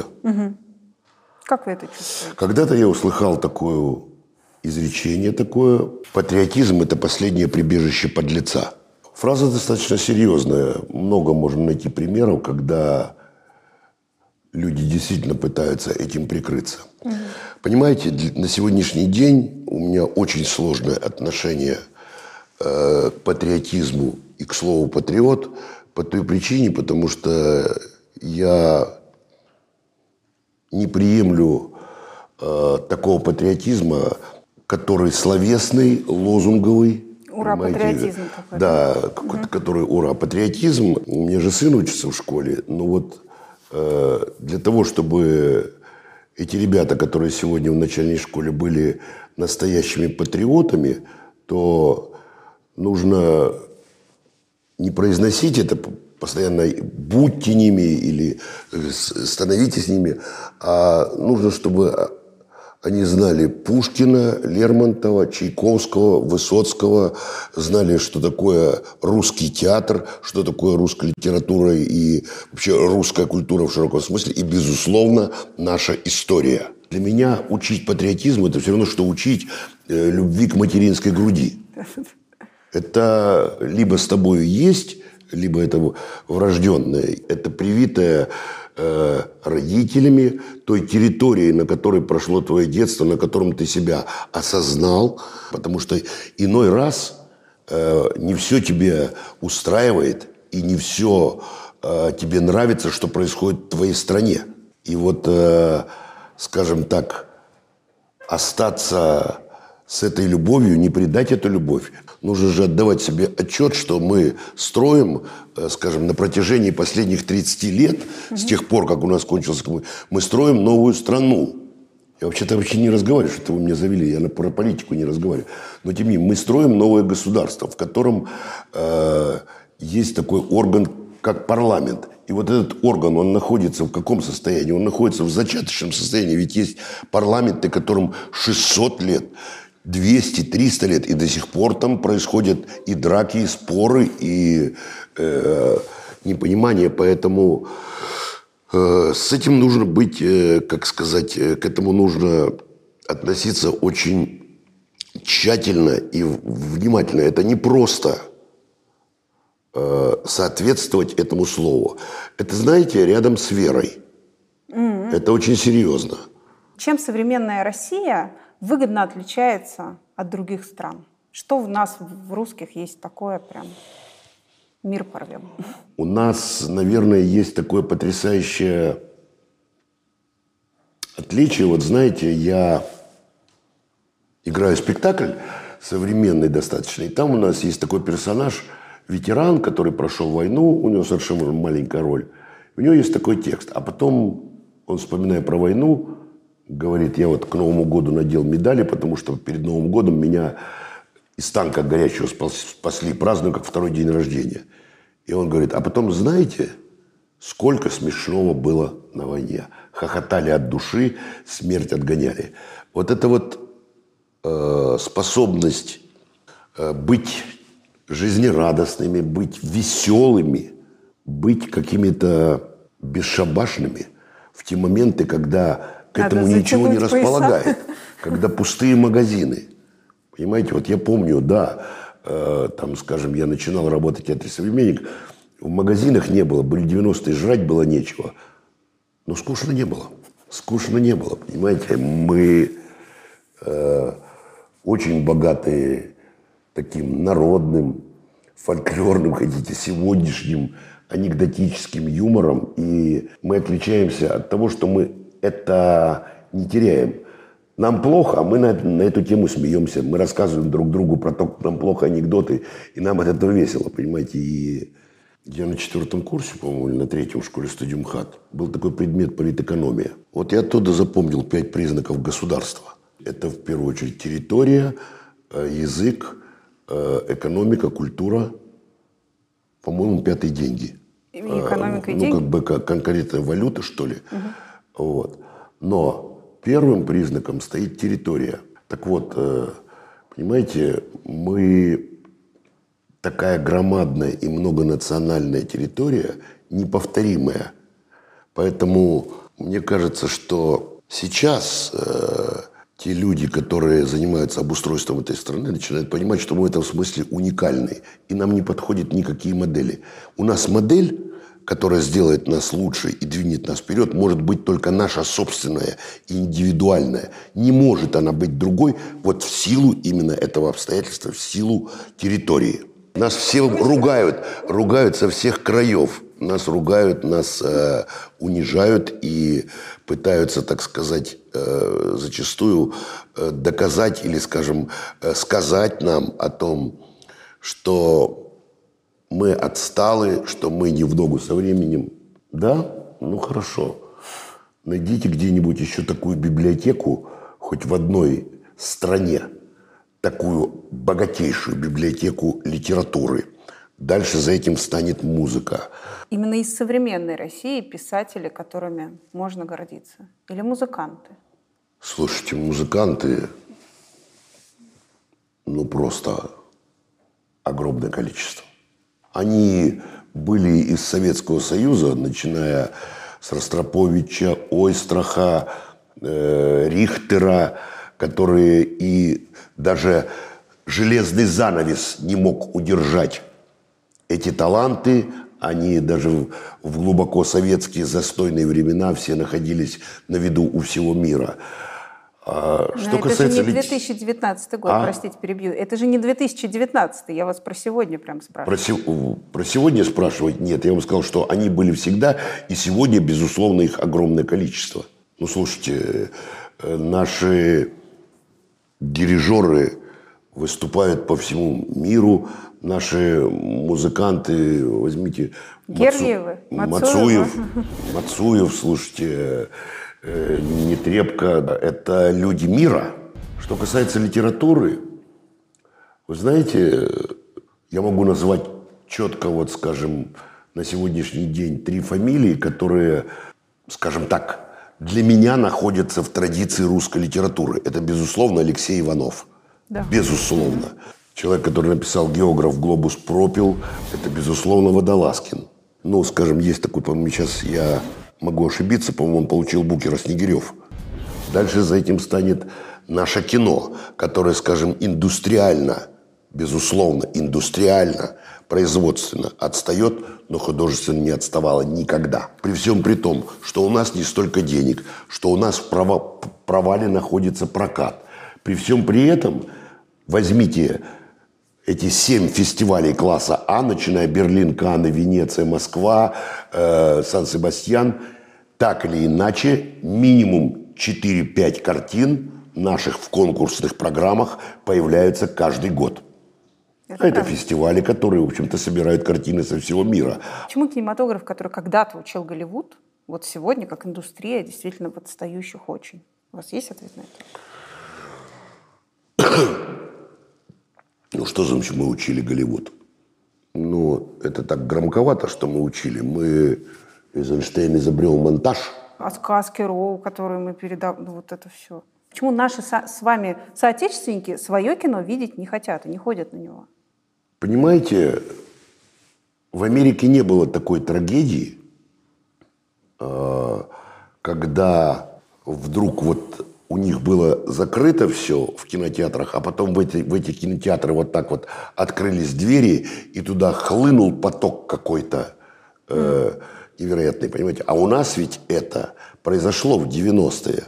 Как вы это чувствуете? Когда-то я услыхал такое изречение такое. Патриотизм – это последнее прибежище подлеца. Фраза достаточно серьезная. Много можно найти примеров, когда люди действительно пытаются этим прикрыться. Понимаете, на сегодняшний день у меня очень сложное отношение э, к патриотизму и к слову патриот по той причине, потому что я не приемлю э, такого патриотизма, который словесный, лозунговый. Ура, понимаете? патриотизм какой-то. Да, какой-то, который ура, патриотизм. У меня же сын учится в школе. Но вот э, для того, чтобы эти ребята, которые сегодня в начальной школе были настоящими патриотами, то нужно не произносить это постоянно «будьте ними» или «становитесь ними», а нужно, чтобы они знали Пушкина, Лермонтова, Чайковского, Высоцкого, знали, что такое русский театр, что такое русская литература и вообще русская культура в широком смысле, и, безусловно, наша история. Для меня учить патриотизму – это все равно, что учить э, любви к материнской груди. Это либо с тобой есть либо это врожденное. Это привитое э, родителями той территории, на которой прошло твое детство, на котором ты себя осознал. Потому что иной раз э, не все тебе устраивает и не все э, тебе нравится, что происходит в твоей стране. И вот, э, скажем так, остаться с этой любовью, не предать эту любовь. Нужно же отдавать себе отчет, что мы строим, э, скажем, на протяжении последних 30 лет, с тех пор, как у нас кончился, мы, строим новую страну. Я вообще-то вообще не разговариваю, что вы меня завели, я про политику не разговариваю. Но тем не менее, мы строим новое государство, в котором э, есть такой орган, как парламент. И вот этот орган, он находится в каком состоянии? Он находится в зачаточном состоянии. Ведь есть парламенты, которым 600 лет, 200, 300 лет, и до сих пор там происходят и драки, и споры, и э, непонимание. Поэтому э, с этим нужно быть, э, как сказать, э, к этому нужно относиться очень тщательно и внимательно. Это не просто э, соответствовать этому слову. Это, знаете, рядом с верой. Мгм. Это очень серьезно. Чем современная Россия выгодно отличается от других стран? Что в нас, в русских, есть такое прям мир порвем? У нас, наверное, есть такое потрясающее отличие. Вот знаете, я играю спектакль современный достаточно, и там у нас есть такой персонаж, ветеран, который прошел войну, у него совершенно маленькая роль. У него есть такой текст. А потом он, вспоминая про войну, говорит, я вот к Новому году надел медали, потому что перед Новым годом меня из танка горячего спас- спасли, праздную как второй день рождения. И он говорит, а потом знаете, сколько смешного было на войне? Хохотали от души, смерть отгоняли. Вот это вот э, способность э, быть жизнерадостными, быть веселыми, быть какими-то бесшабашными в те моменты, когда к Надо этому ничего не пояса. располагает, когда пустые магазины. Понимаете, вот я помню, да, э, там, скажем, я начинал работать в театре «Современник», в магазинах не было, были 90-е, жрать было нечего. Но скучно не было. Скучно не было, понимаете. Мы э, очень богатые таким народным, фольклорным, хотите, сегодняшним анекдотическим юмором. И мы отличаемся от того, что мы это не теряем. Нам плохо, а мы на, на эту тему смеемся. Мы рассказываем друг другу про то, как нам плохо анекдоты, и нам от этого весело, понимаете. И я на четвертом курсе, по-моему, или на третьем в школе студиум ХАТ, был такой предмет политэкономия. Вот я оттуда запомнил пять признаков государства. Это в первую очередь территория, э, язык, э, экономика, культура, по-моему, пятый деньги. И экономика и ну, деньги? как бы как конкретная валюта, что ли. Вот. Но первым признаком стоит территория. Так вот, э, понимаете, мы такая громадная и многонациональная территория, неповторимая. Поэтому мне кажется, что сейчас э, те люди, которые занимаются обустройством этой страны, начинают понимать, что мы в этом смысле уникальны. И нам не подходят никакие модели. У нас модель, которая сделает нас лучше и двинет нас вперед, может быть только наша собственная, индивидуальная. Не может она быть другой вот в силу именно этого обстоятельства, в силу территории. Нас все ругают, ругают со всех краев. Нас ругают, нас э, унижают и пытаются, так сказать, э, зачастую э, доказать или, скажем, э, сказать нам о том, что мы отсталы, что мы не в ногу со временем. Да? Ну хорошо. Найдите где-нибудь еще такую библиотеку, хоть в одной стране, такую богатейшую библиотеку литературы. Дальше за этим станет музыка. Именно из современной России писатели, которыми можно гордиться? Или музыканты? Слушайте, музыканты, ну просто огромное количество. Они были из Советского Союза, начиная с Ростроповича, Ойстраха, э, Рихтера, которые и даже железный занавес не мог удержать Эти таланты, они даже в- в глубоко советские застойные времена все находились на виду у всего мира. А Но что это касается же не лит- 2019 год, А? простите, перебью. Это же не 2019, я вас про сегодня прям спрашиваю. Про, се- про сегодня спрашивать нет. Я вам сказал, что они были всегда, и сегодня, безусловно, их огромное количество. Ну, слушайте, э, наши дирижеры выступают по всему миру, наши музыканты, возьмите... Мацу- Гергиевы, Мацуева. Мацуев, Мацуев, слушайте, э, Нетребко, это люди мира. Что касается литературы, вы знаете, я могу назвать четко, вот, скажем, на сегодняшний день три фамилии, которые, скажем так, для меня находятся в традиции русской литературы. Это, безусловно, Алексей Иванов. Да. Безусловно. Человек, который написал «Географ глобус пропил», это, безусловно, Водолазкин. Ну, скажем, есть такой, по-моему, сейчас я могу ошибиться, по-моему, он получил Букера Снегирев. Дальше за этим станет наше кино, которое, скажем, индустриально, безусловно, индустриально, производственно отстает, но художественно не отставало никогда. При всем при том, что у нас не столько денег, что у нас в прова- провале находится прокат. При всем при этом возьмите эти семь фестивалей класса А, начиная Берлин, Канны, Венеция, Москва, э, Сан-Себастьян, так или иначе, минимум 4-5 картин наших в конкурсных программах появляются каждый год. Это это правда. фестивали, которые, в общем-то, собирают картины со всего мира. Почему кинематограф, который когда-то учил Голливуд, вот сегодня, как индустрия, действительно в отстающих очень? У вас есть ответ на это? Ну, что значит мы учили Голливуд? Ну, это так громковато, что мы учили. Мы, Эйзенштейн изобрел монтаж. А сказки Роу, которые мы передав... Ну, вот это все. Почему наши со- с вами соотечественники свое кино видеть не хотят и не ходят на него? Понимаете, в Америке не было такой трагедии, э, когда вдруг вот у них было закрыто все в кинотеатрах, а потом в эти, в эти кинотеатры вот так вот открылись двери, и туда хлынул поток какой-то э, невероятный, понимаете? А у нас ведь это произошло в 90-е,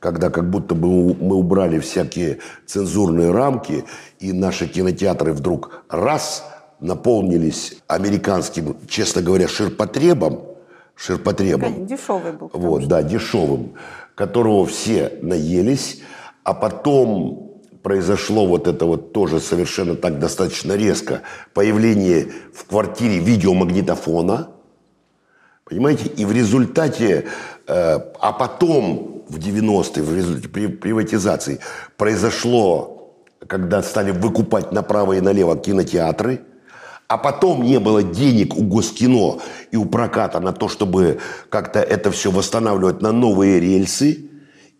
когда как будто бы мы убрали всякие цензурные рамки, и наши кинотеатры вдруг раз наполнились американским, честно говоря, ширпотребом, ширпотребом, Дешевый был. вот, да, дешевым, которого все наелись, а потом произошло вот это вот тоже совершенно так достаточно резко появление в квартире видеомагнитофона, понимаете, и в результате, э, а потом в 90-е, в результате при- приватизации произошло, когда стали выкупать направо и налево кинотеатры, а потом не было денег у Госкино и у проката на то, чтобы как-то это все восстанавливать на новые рельсы.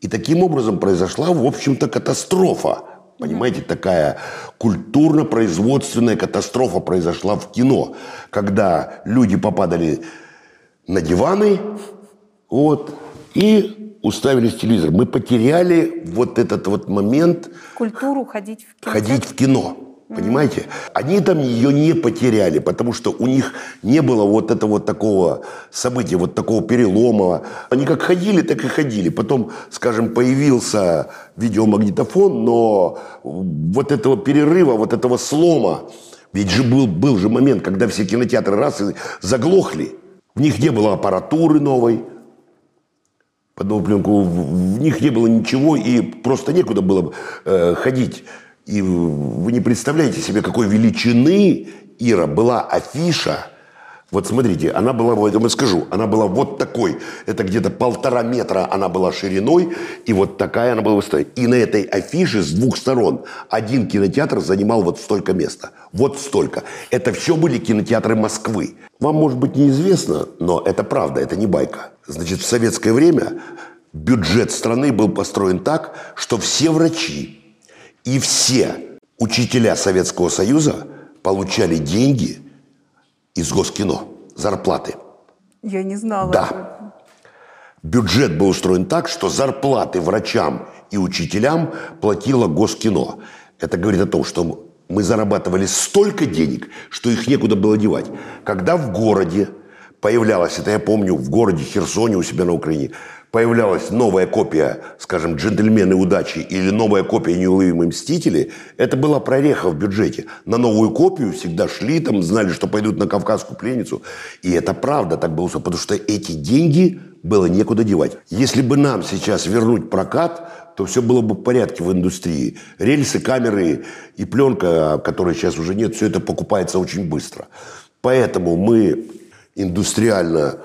И таким образом произошла, в общем-то, катастрофа. Понимаете, такая культурно-производственная катастрофа произошла в кино, когда люди попадали на диваны, вот, и уставились в телевизор. Мы потеряли вот этот вот момент Культуру ходить в кино. ходить в кино. Понимаете? Они там ее не потеряли, потому что у них не было вот этого вот такого события, вот такого перелома. Они как ходили, так и ходили. Потом, скажем, появился видеомагнитофон, но вот этого перерыва, вот этого слома, ведь же был, был же момент, когда все кинотеатры раз и заглохли. В них не было аппаратуры новой, под новую пленку, в, них не было ничего, и просто некуда было э, ходить. И вы не представляете себе, какой величины, Ира, была афиша. Вот смотрите, она была, вот я вам скажу, она была вот такой. Это где-то полтора метра она была шириной, и вот такая она была высотой. И на этой афише с двух сторон один кинотеатр занимал вот столько места. Вот столько. Это все были кинотеатры Москвы. Вам, может быть, неизвестно, но это правда, это не байка. Значит, в советское время бюджет страны был построен так, что все врачи и все учителя Советского Союза получали деньги из Госкино, зарплаты. Я не знала. Да. Бюджет был устроен так, что зарплаты врачам и учителям платило Госкино. Это говорит о том, что мы зарабатывали столько денег, что их некуда было девать. Когда в городе появлялась, это я помню, в городе Херсоне у себя на Украине, появлялась новая копия, скажем, «Джентльмены удачи» или новая копия «Неуловимые мстители», это была прореха в бюджете. На новую копию всегда шли, там, знали, что пойдут на Кавказскую пленницу. И это правда так было, потому что эти деньги было некуда девать. Если бы нам сейчас вернуть прокат, то все было бы в порядке в индустрии. Рельсы, камеры и пленка, которой сейчас уже нет, все это покупается очень быстро. Поэтому мы индустриально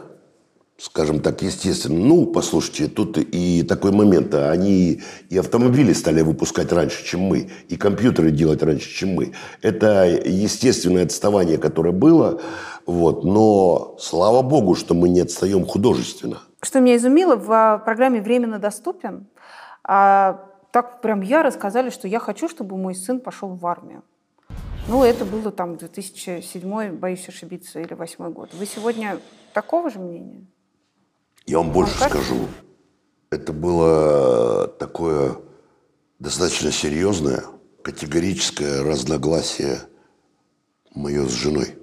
скажем так, естественно. Ну, послушайте, тут и такой момент. а Они и автомобили стали выпускать раньше, чем мы, и компьютеры делать раньше, чем мы. Это естественное отставание, которое было. Вот. Но слава богу, что мы не отстаем художественно. Что меня изумило, в программе «Временно доступен» а, так прям я рассказали, что я хочу, чтобы мой сын пошел в армию. Ну, это было там 2007, боюсь ошибиться, или 2008 год. Вы сегодня такого же мнения? Я вам больше как? скажу. Это было такое достаточно серьезное, категорическое разногласие мое с женой.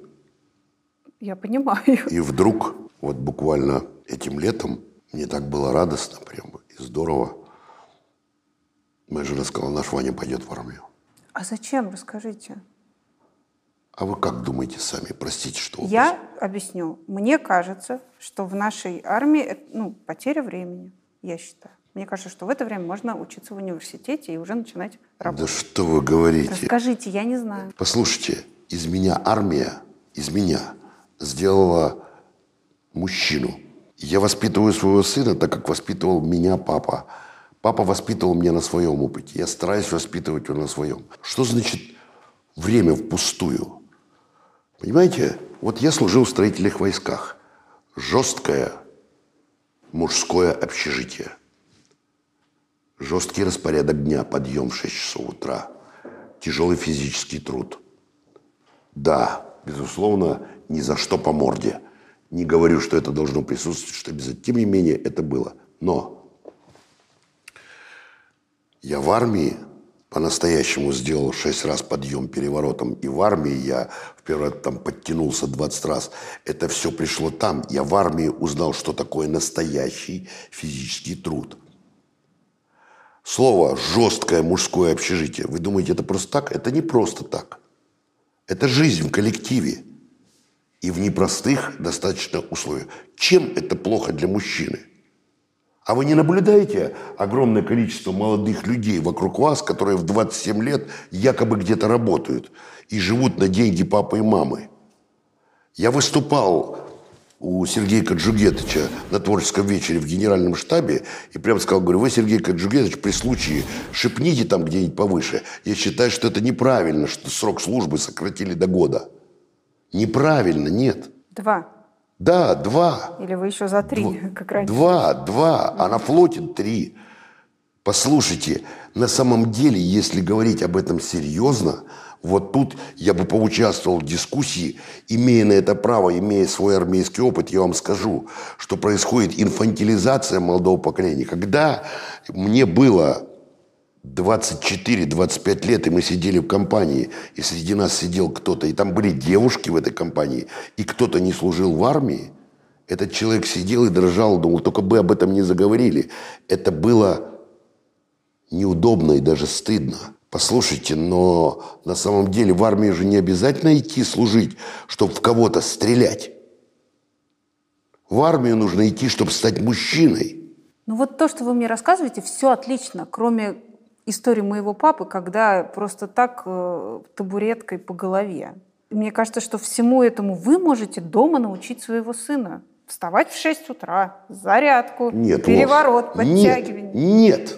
Я понимаю. И вдруг, вот буквально этим летом, мне так было радостно прямо и здорово. Моя жена сказала, наш Ваня пойдет в армию. А зачем? Расскажите. А вы как думаете сами? Простите, что... Я объясню. Мне кажется, что в нашей армии ну, потеря времени, я считаю. Мне кажется, что в это время можно учиться в университете и уже начинать Да работать. что вы говорите? Расскажите, я не знаю. Послушайте, из меня армия, из меня сделала мужчину. Я воспитываю своего сына так, как воспитывал меня папа. Папа воспитывал меня на своем опыте. Я стараюсь воспитывать его на своем. Что значит время впустую? Понимаете, вот я служил в строительных войсках. Жесткое мужское общежитие. Жесткий распорядок дня, подъем в 6 часов утра. Тяжелый физический труд. Да, безусловно, ни за что по морде. Не говорю, что это должно присутствовать, что обязательно. Тем не менее, это было. Но я в армии по-настоящему сделал шесть раз подъем переворотом. И в армии я в первый раз там подтянулся 20 раз. Это все пришло там. Я в армии узнал, что такое настоящий физический труд. Слово «жесткое мужское общежитие». Вы думаете, это просто так? Это не просто так. Это жизнь в коллективе и в непростых достаточно условиях. Чем это плохо для мужчины? А вы не наблюдаете огромное количество молодых людей вокруг вас, которые в 27 лет якобы где-то работают и живут на деньги папы и мамы? Я выступал у Сергея Каджугетовича на творческом вечере в генеральном штабе и прямо сказал, говорю, вы, Сергей Каджугетович, при случае шепните там где-нибудь повыше. Я считаю, что это неправильно, что срок службы сократили до года. Неправильно, нет. Два. Да, два. Или вы еще за три, как раньше. Два, два, а на флоте три. Послушайте, на самом деле, если говорить об этом серьезно, вот тут я бы поучаствовал в дискуссии, имея на это право, имея свой армейский опыт, я вам скажу, что происходит инфантилизация молодого поколения. Когда мне было 24-25 лет, и мы сидели в компании, и среди нас сидел кто-то, и там были девушки в этой компании, и кто-то не служил в армии, этот человек сидел и дрожал, думал, только бы об этом не заговорили. Это было неудобно и даже стыдно. Послушайте, но на самом деле в армию же не обязательно идти служить, чтобы в кого-то стрелять. В армию нужно идти, чтобы стать мужчиной. Ну вот то, что вы мне рассказываете, все отлично, кроме истории моего папы, когда просто так э, табуреткой по голове. Мне кажется, что всему этому вы можете дома научить своего сына. Вставать в 6 утра, зарядку, Нет, переворот, Вов, подтягивание. Нет,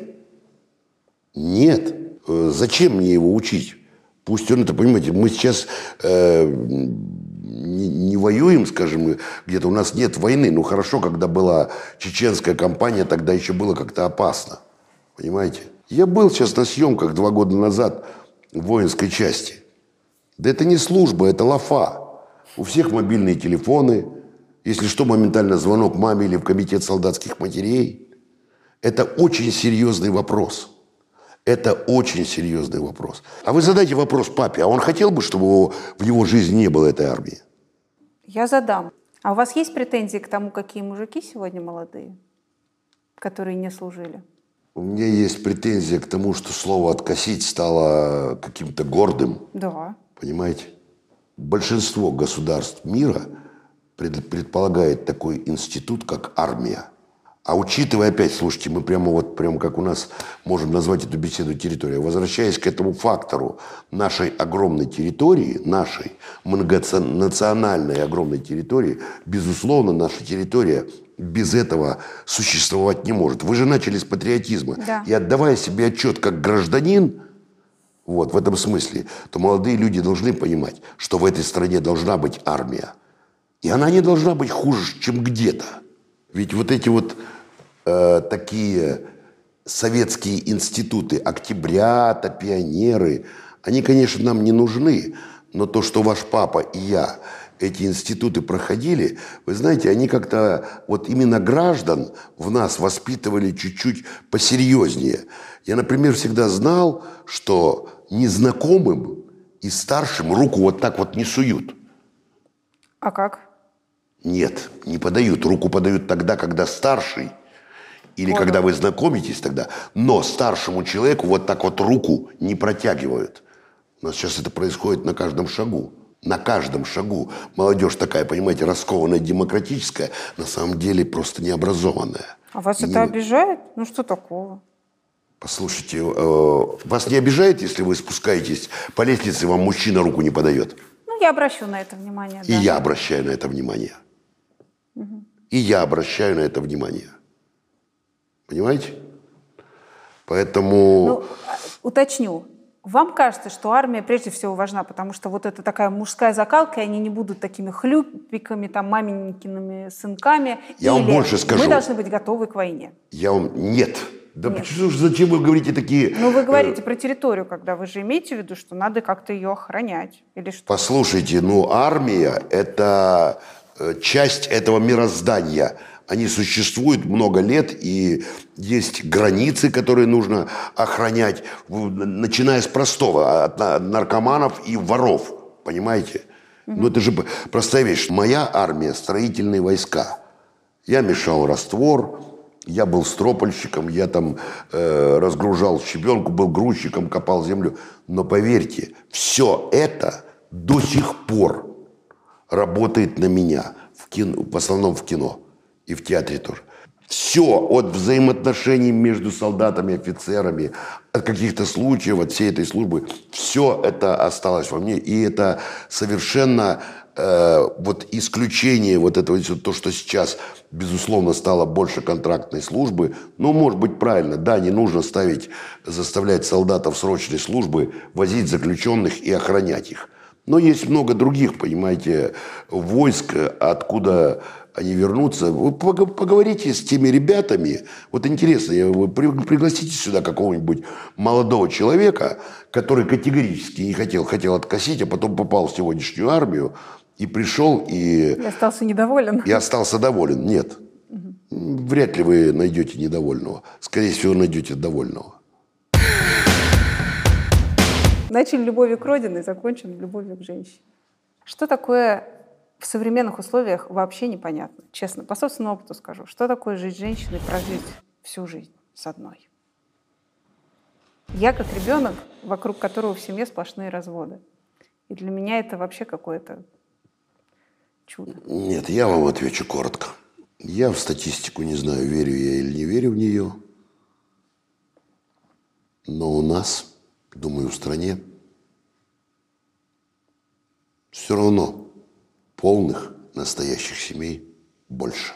нет, нет. Э, Зачем мне его учить? Пусть он это, понимаете, мы сейчас э, не, не воюем, скажем, где-то у нас нет войны. Ну хорошо, когда была чеченская кампания, тогда еще было как-то опасно. Понимаете? Я был сейчас на съемках два года назад в воинской части. Да это не служба, это лафа. У всех мобильные телефоны. Если что, моментально звонок маме или в комитет солдатских матерей. Это очень серьезный вопрос. Это очень серьезный вопрос. А вы задайте вопрос папе, а он хотел бы, чтобы в его жизни не было этой армии? Я задам. А у вас есть претензии к тому, какие мужики сегодня молодые, которые не служили? У меня есть претензия к тому, что слово «откосить» стало каким-то гордым, Да. понимаете? Большинство государств мира пред- предполагает такой институт, как армия. А учитывая опять, слушайте, мы прямо вот, прямо как у нас можем назвать эту беседу территорией, возвращаясь к этому фактору нашей огромной территории, нашей многонациональной огромной территории, безусловно, наша территория без этого существовать не может. Вы же начали с патриотизма. Да. И отдавая себе отчет как гражданин, вот, в этом смысле, то молодые люди должны понимать, что в этой стране должна быть армия. И она не должна быть хуже, чем где-то. Ведь вот эти вот э, такие советские институты, октябрята, пионеры, они, конечно, нам не нужны, но то, что ваш папа и я эти институты проходили, вы знаете, они как-то вот именно граждан в нас воспитывали чуть-чуть посерьезнее. Я, например, всегда знал, что незнакомым и старшим руку вот так вот не суют. А как? Нет, не подают. Руку подают тогда, когда старший. Или Понял. когда вы знакомитесь тогда. Но старшему человеку вот так вот руку не протягивают. У нас сейчас это происходит на каждом шагу. На каждом шагу. Молодежь такая, понимаете, раскованная, демократическая, на самом деле просто необразованная. А вас И- это обижает? Ну что такого? Послушайте, э, вас не обижает, если вы спускаетесь по лестнице, вам мужчина руку не подает? Ну, я обращу на это внимание. И да. я обращаю на это внимание. И я обращаю на это внимание. Понимаете? Поэтому... Ну, а, уточню. Вам кажется, что армия прежде всего важна, потому что вот это такая мужская закалка, и они не будут такими хлюпиками, там, маменькиными сынками. Я вам больше скажу. Мы должны быть готовы к войне. Я вам... Нет. Да Нет. почему же- зачем вы говорите такие... Ну, вы э, говорите про территорию, когда вы же имеете в виду, что надо как-то ее охранять. Или что? Послушайте, ну армия – это э, часть этого мироздания. Они существуют много лет, и есть границы, которые нужно охранять, начиная с простого, от на- наркоманов и воров, понимаете? Ну это же простая вещь. Моя армия – строительные войска. Я мешал раствор, я был стропольщиком, я там э, разгружал щебенку, был грузчиком, копал землю. Но поверьте, все это до сих пор работает на меня, в, кино, в основном в кино и в театре тоже. Все от взаимоотношений между солдатами, офицерами, от каких-то случаев, от всей этой службы, все это осталось во мне. И это совершенно э, вот исключение вот этого, то, что сейчас, безусловно, стало больше контрактной службы, ну, может быть, правильно, да, не нужно ставить, заставлять солдатов срочной службы возить заключенных и охранять их. Но есть много других, понимаете, войск, откуда они вернутся. Вы пог- поговорите с теми ребятами. Вот интересно, вы при- пригласите сюда какого-нибудь молодого человека, который категорически не хотел, хотел откосить, а потом попал в сегодняшнюю армию и пришел и, Я остался недоволен. и остался доволен. Нет. Вряд ли вы найдете недовольного. Скорее всего, найдете довольного. Начали любовью к родине, закончим любовью к женщине. Что такое в современных условиях вообще непонятно. Честно, по собственному опыту скажу. Что такое жить женщиной, прожить всю жизнь с одной? Я как ребенок, вокруг которого в семье сплошные разводы. И для меня это вообще какое-то чудо. Нет, я вам отвечу коротко. Я в статистику не знаю, верю я или не верю в нее. Но у нас, думаю, в стране все равно полных настоящих семей больше.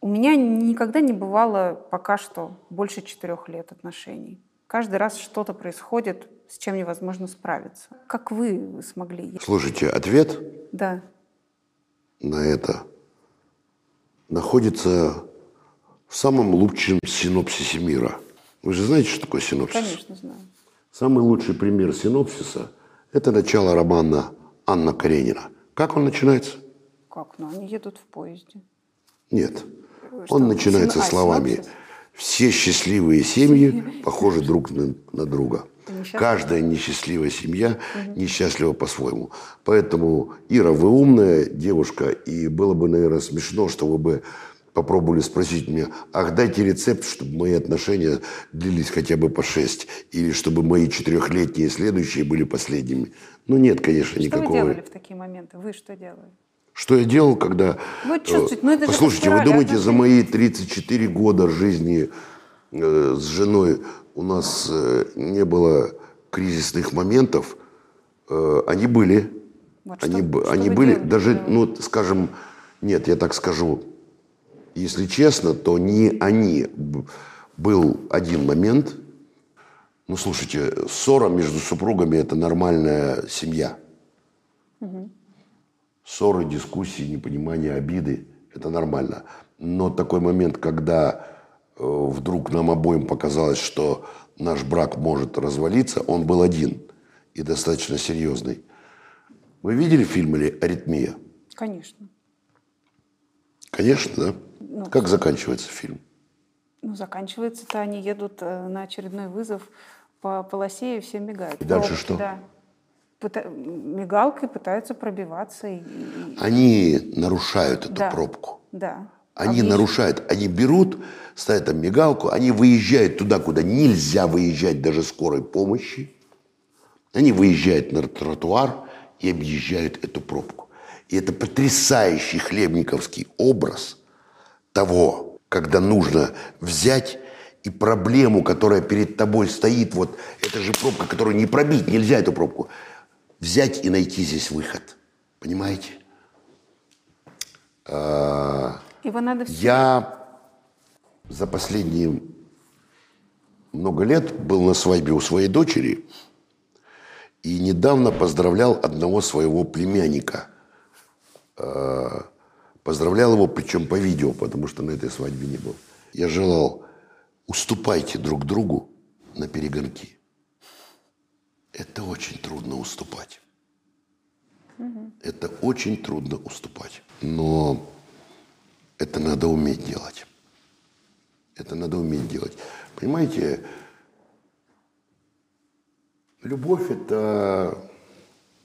У меня никогда не бывало пока что больше четырех лет отношений. Каждый раз что-то происходит, с чем невозможно справиться. Как вы смогли? Слушайте, ответ Да. на это находится в самом лучшем синопсисе мира. Вы же знаете, что такое синопсис? Конечно, знаю. Самый лучший пример синопсиса – это начало романа Анна Каренина. Как он начинается? Как? Ну, они едут в поезде. Нет. Что? Он начинается словами? Все счастливые семьи похожи друг на, на друга. несчастливая. Каждая несчастливая семья несчастлива по-своему. Поэтому, Ира, вы умная девушка, и было бы, наверное, смешно, что вы бы попробовали спросить меня, ах, дайте рецепт, чтобы мои отношения длились хотя бы по шесть, или чтобы мои четырехлетние следующие были последними. Ну, нет, конечно, Что вы никакого. делали в такие моменты? Вы что делали? Что я делал, когда... Вы чувствуете, ну, это же Послушайте, вы думаете, за мои 34 года жизни э, с женой у нас э, не было кризисных моментов? Э, они были. Вот они что- что они вы были. делали, Даже, ну, скажем, нет, я так скажу, если честно, то не они. Был один момент. Ну, слушайте, ссора между супругами – это нормальная семья. Ссоры, дискуссии, непонимание, обиды – это нормально. Но такой момент, когда э, вдруг нам обоим показалось, что наш брак может развалиться, он был один и достаточно серьезный. Вы видели фильм или «Аритмия»? Конечно. Конечно, да? Ну, Как заканчивается фильм? Ну, заканчивается-то, они едут э, на очередной вызов по полосе, и все мигают. Дальше Пробки, что? Да. Пыта- Мигалкой пытаются пробиваться. И, и- Они нарушают эту Да. пробку. Да. Они Объезд- нарушают, они берут, ставят там мигалку, они выезжают туда, куда нельзя выезжать даже скорой помощи. Они выезжают на тротуар и объезжают эту пробку. И это потрясающий хлебниковский образ того, когда нужно взять и проблему, которая перед тобой стоит, вот это же пробка, которую не пробить, нельзя эту пробку, взять и найти здесь выход. Понимаете? А, Его надо все... я за последние много лет был на свадьбе у своей дочери и недавно поздравлял одного своего племянника. Э, Поздравлял его, причем по видео, потому что на этой свадьбе не был. Я желал, уступайте друг другу на перегонки. Это очень трудно уступать. Это очень трудно уступать. Но это надо уметь делать. Это надо уметь делать. Понимаете, любовь – это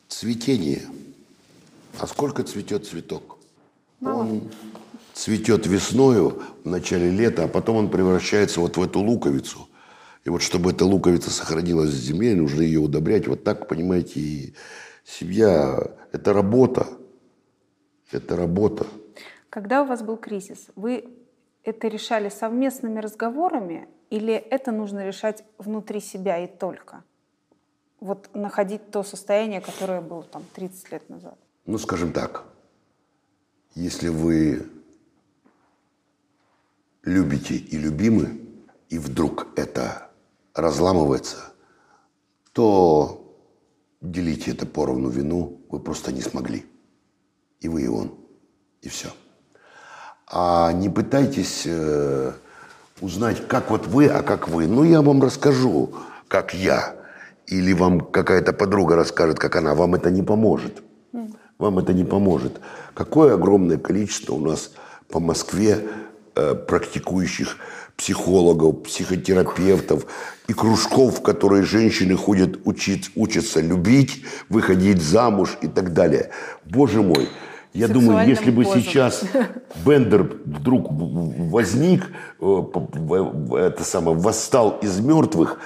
цветение. А сколько цветет цветок? Он цветет весною в начале лета, а потом он превращается вот в эту луковицу. И вот чтобы эта луковица сохранилась в земле, нужно ее удобрять. Вот так, понимаете, и семья – это работа. Это работа. Когда у вас был кризис, вы это решали совместными разговорами или это нужно решать внутри себя и только? Вот находить то состояние, которое было там 30 лет назад. Ну, скажем так, если вы любите и любимы, и вдруг это разламывается, то делите это поровну вину вы просто не смогли. И вы, и он. И все. А не пытайтесь э, узнать, как вот вы, а как вы. Ну, я вам расскажу, как я. Или вам какая-то подруга расскажет, как она. Вам это не поможет. Вам это не поможет. Какое огромное количество у нас по Москве практикующих психологов, психотерапевтов и кружков, в которые женщины ходят учить, учатся любить, выходить замуж и так далее. Боже мой, я думаю, если бы позам. сейчас Бендер вдруг возник, э, это самое, восстал из мертвых,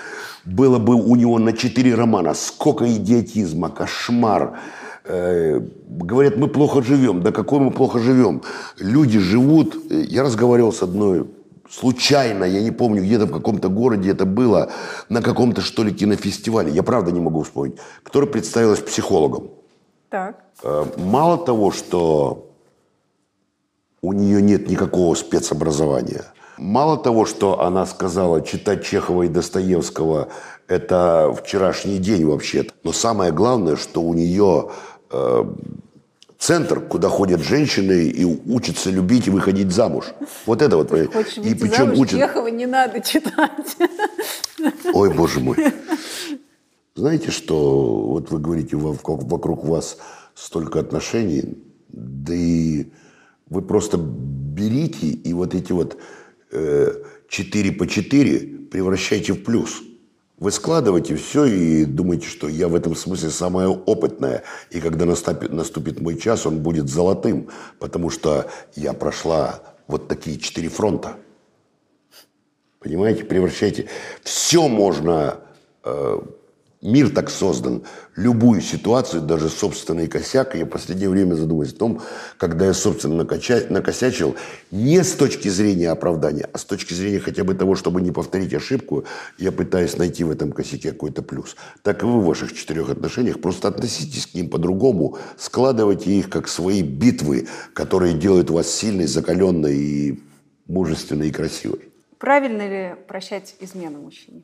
было бы у него на четыре романа. Сколько идиотизма, кошмар. Э, говорят, мы плохо живем. Да какой мы плохо живем? Люди живут. Я разговаривал с одной случайно, я не помню, где-то в каком-то городе это было, на каком-то, что ли, кинофестивале, я правда не могу вспомнить, которая представилась психологом. Так. Э, Мало того, что у нее нет никакого спецобразования, мало того, что она сказала, читать Чехова и Достоевского – это вчерашний день вообще, но самое главное, что у нее центр, куда ходят женщины и учатся любить и выходить замуж. Вот это вот. понимаете. Хочешь и причем замуж, учат... Чехова не надо читать. Ой, боже мой. Знаете, что вот вы говорите, во- вокруг вас столько отношений, да и вы просто берите и вот эти вот э, 4 по 4 превращайте в плюс. Вы складываете все и думаете, что я в этом смысле самая опытная. И когда наступит, наступит мой час, он будет золотым, потому что я прошла вот такие четыре фронта. Понимаете, превращайте. Все можно э, Мир так создан. Любую ситуацию, даже собственный косяк, я в последнее время задумываюсь о том, когда я, собственно, накача... накосячил, не с точки зрения оправдания, а с точки зрения хотя бы того, чтобы не повторить ошибку, я пытаюсь найти в этом косяке какой-то плюс. Так и вы в ваших четырех отношениях просто относитесь к ним по-другому, складывайте их как свои битвы, которые делают вас сильной, закаленной и мужественной и красивой. Правильно ли прощать измену мужчине?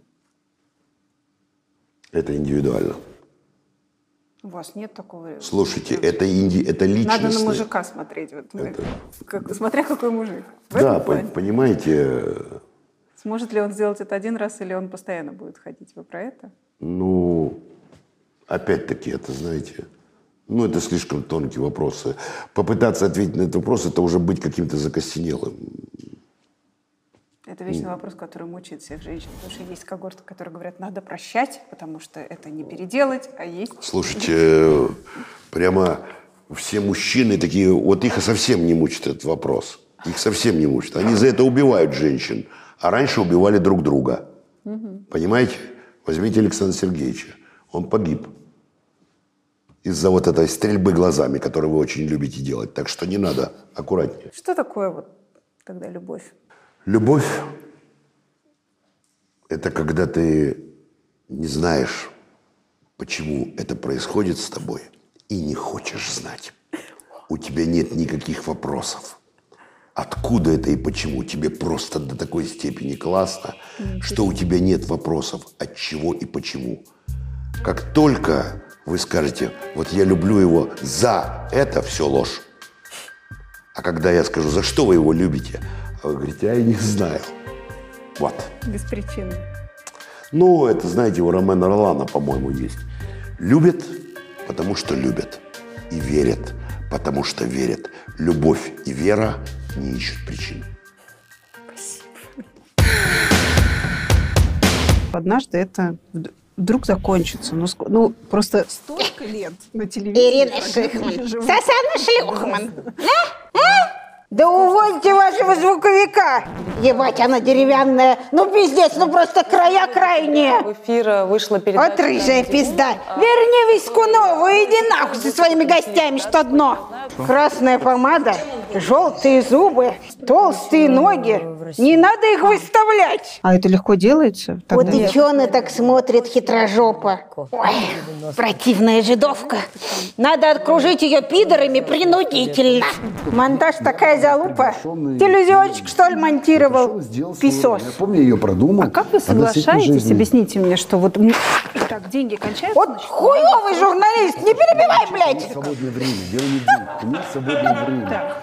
Это индивидуально. У вас нет такого... Слушайте, это, инди... это личностное. Надо на мужика смотреть. Вот мы. Это- Как- смотря какой мужик. В Да, по- плане. понимаете, Сможет ли он сделать это один раз, или он постоянно будет ходить? Вы про это? ну, опять-таки, это, знаете, ну, это слишком тонкие вопросы. Попытаться ответить на этот вопрос, это уже быть каким-то закостенелым. Это вечный вопрос, который мучает всех женщин. Потому что есть когорты, которые говорят, надо прощать, потому что это не переделать, а есть... Слушайте, прямо все мужчины такие, вот их совсем не мучит этот вопрос. Их совсем не мучит. Они за это убивают женщин. А раньше убивали друг друга. Понимаете? Возьмите Александра Сергеевича. Он погиб. Из-за вот этой стрельбы глазами, которую вы очень любите делать. Так что не надо, аккуратнее. Что такое вот тогда любовь? Любовь – это когда ты не знаешь, почему это происходит с тобой, и не хочешь знать. У тебя нет никаких вопросов. Откуда это и почему? Тебе просто до такой степени классно, что у тебя нет вопросов, от чего и почему. Как только вы скажете, вот я люблю его за это, все ложь. А когда я скажу, за что вы его любите, а вы говорите, а я не знаю. Вот. Без причины. Ну, это, знаете, у Ромена Ролана, по-моему, есть. Любят, потому что любят. И верят, потому что верят. Любовь и вера не ищут причин. Однажды это вд- вдруг закончится. Ну, ск- ну, просто столько лет на телевидении. Ирина Шихман. живу. Сасана Шлюхман. А? Да увольте вашего звуковика. Ебать, она деревянная. Ну, пиздец, ну просто края крайние. В эфир вышла передача. Вот рыжая пизда. Верни Вискунову, иди нахуй со своими гостями, что дно. Красная помада, желтые зубы, толстые ноги. Не надо их выставлять. А это легко делается? Вот Тогда- и чё она так смотрит, хитрожопа? Ой, противная жидовка. Надо окружить ее пидорами принудительно. Монтаж такая залупа. Телевизиончик, что ли, монтировал? Писос. Я помню, ее продумал. А как вы соглашаетесь, объясните мне, что вот так деньги кончаются? Вот хуёвый журналист, не перебивай, блядь! Свободное время. Дело не в деньгах. У меня свободное время.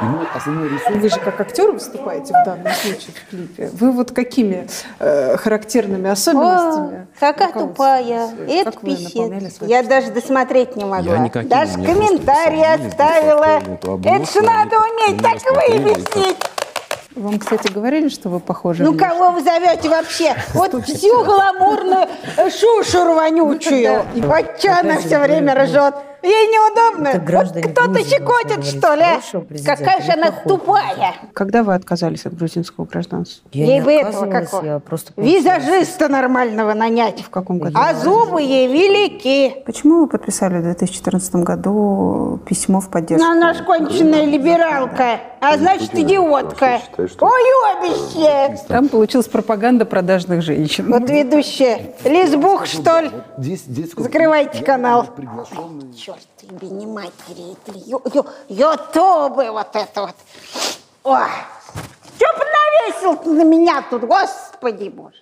Ему основной ресурс... Вы же как актер выступаете в данном случае в клипе. Вы вот какими э, характерными особенностями? О, какая тупая. Это Как свой Я даже досмотреть не могла. Я никаким, даже посадили, оставила. Это ж они надо уметь так вывесить. Вам, кстати, говорили, что вы похожи Ну, внешне? кого вы зовете вообще? Вот всю гламурную шушеру вонючую. Вот что она все время ржет. Ей неудобно. Вот кто-то щекотит, что ли? Какая же она тупая. Когда вы отказались от грузинского гражданства? Ей бы этого какого. Визажиста нормального нанять. В каком году? А зубы ей велики. Почему вы подписали в 2014 году письмо в поддержку? Ну, она ж конченная либералка, а значит идиотка. Уебище! Там получилась пропаганда продажных женщин. Вот ведущая. Лесбух, что ли? Закрывайте канал черт тебе не матери, это ю, ю, ютубы вот это вот. Ой, что навесил ты на меня тут, господи боже.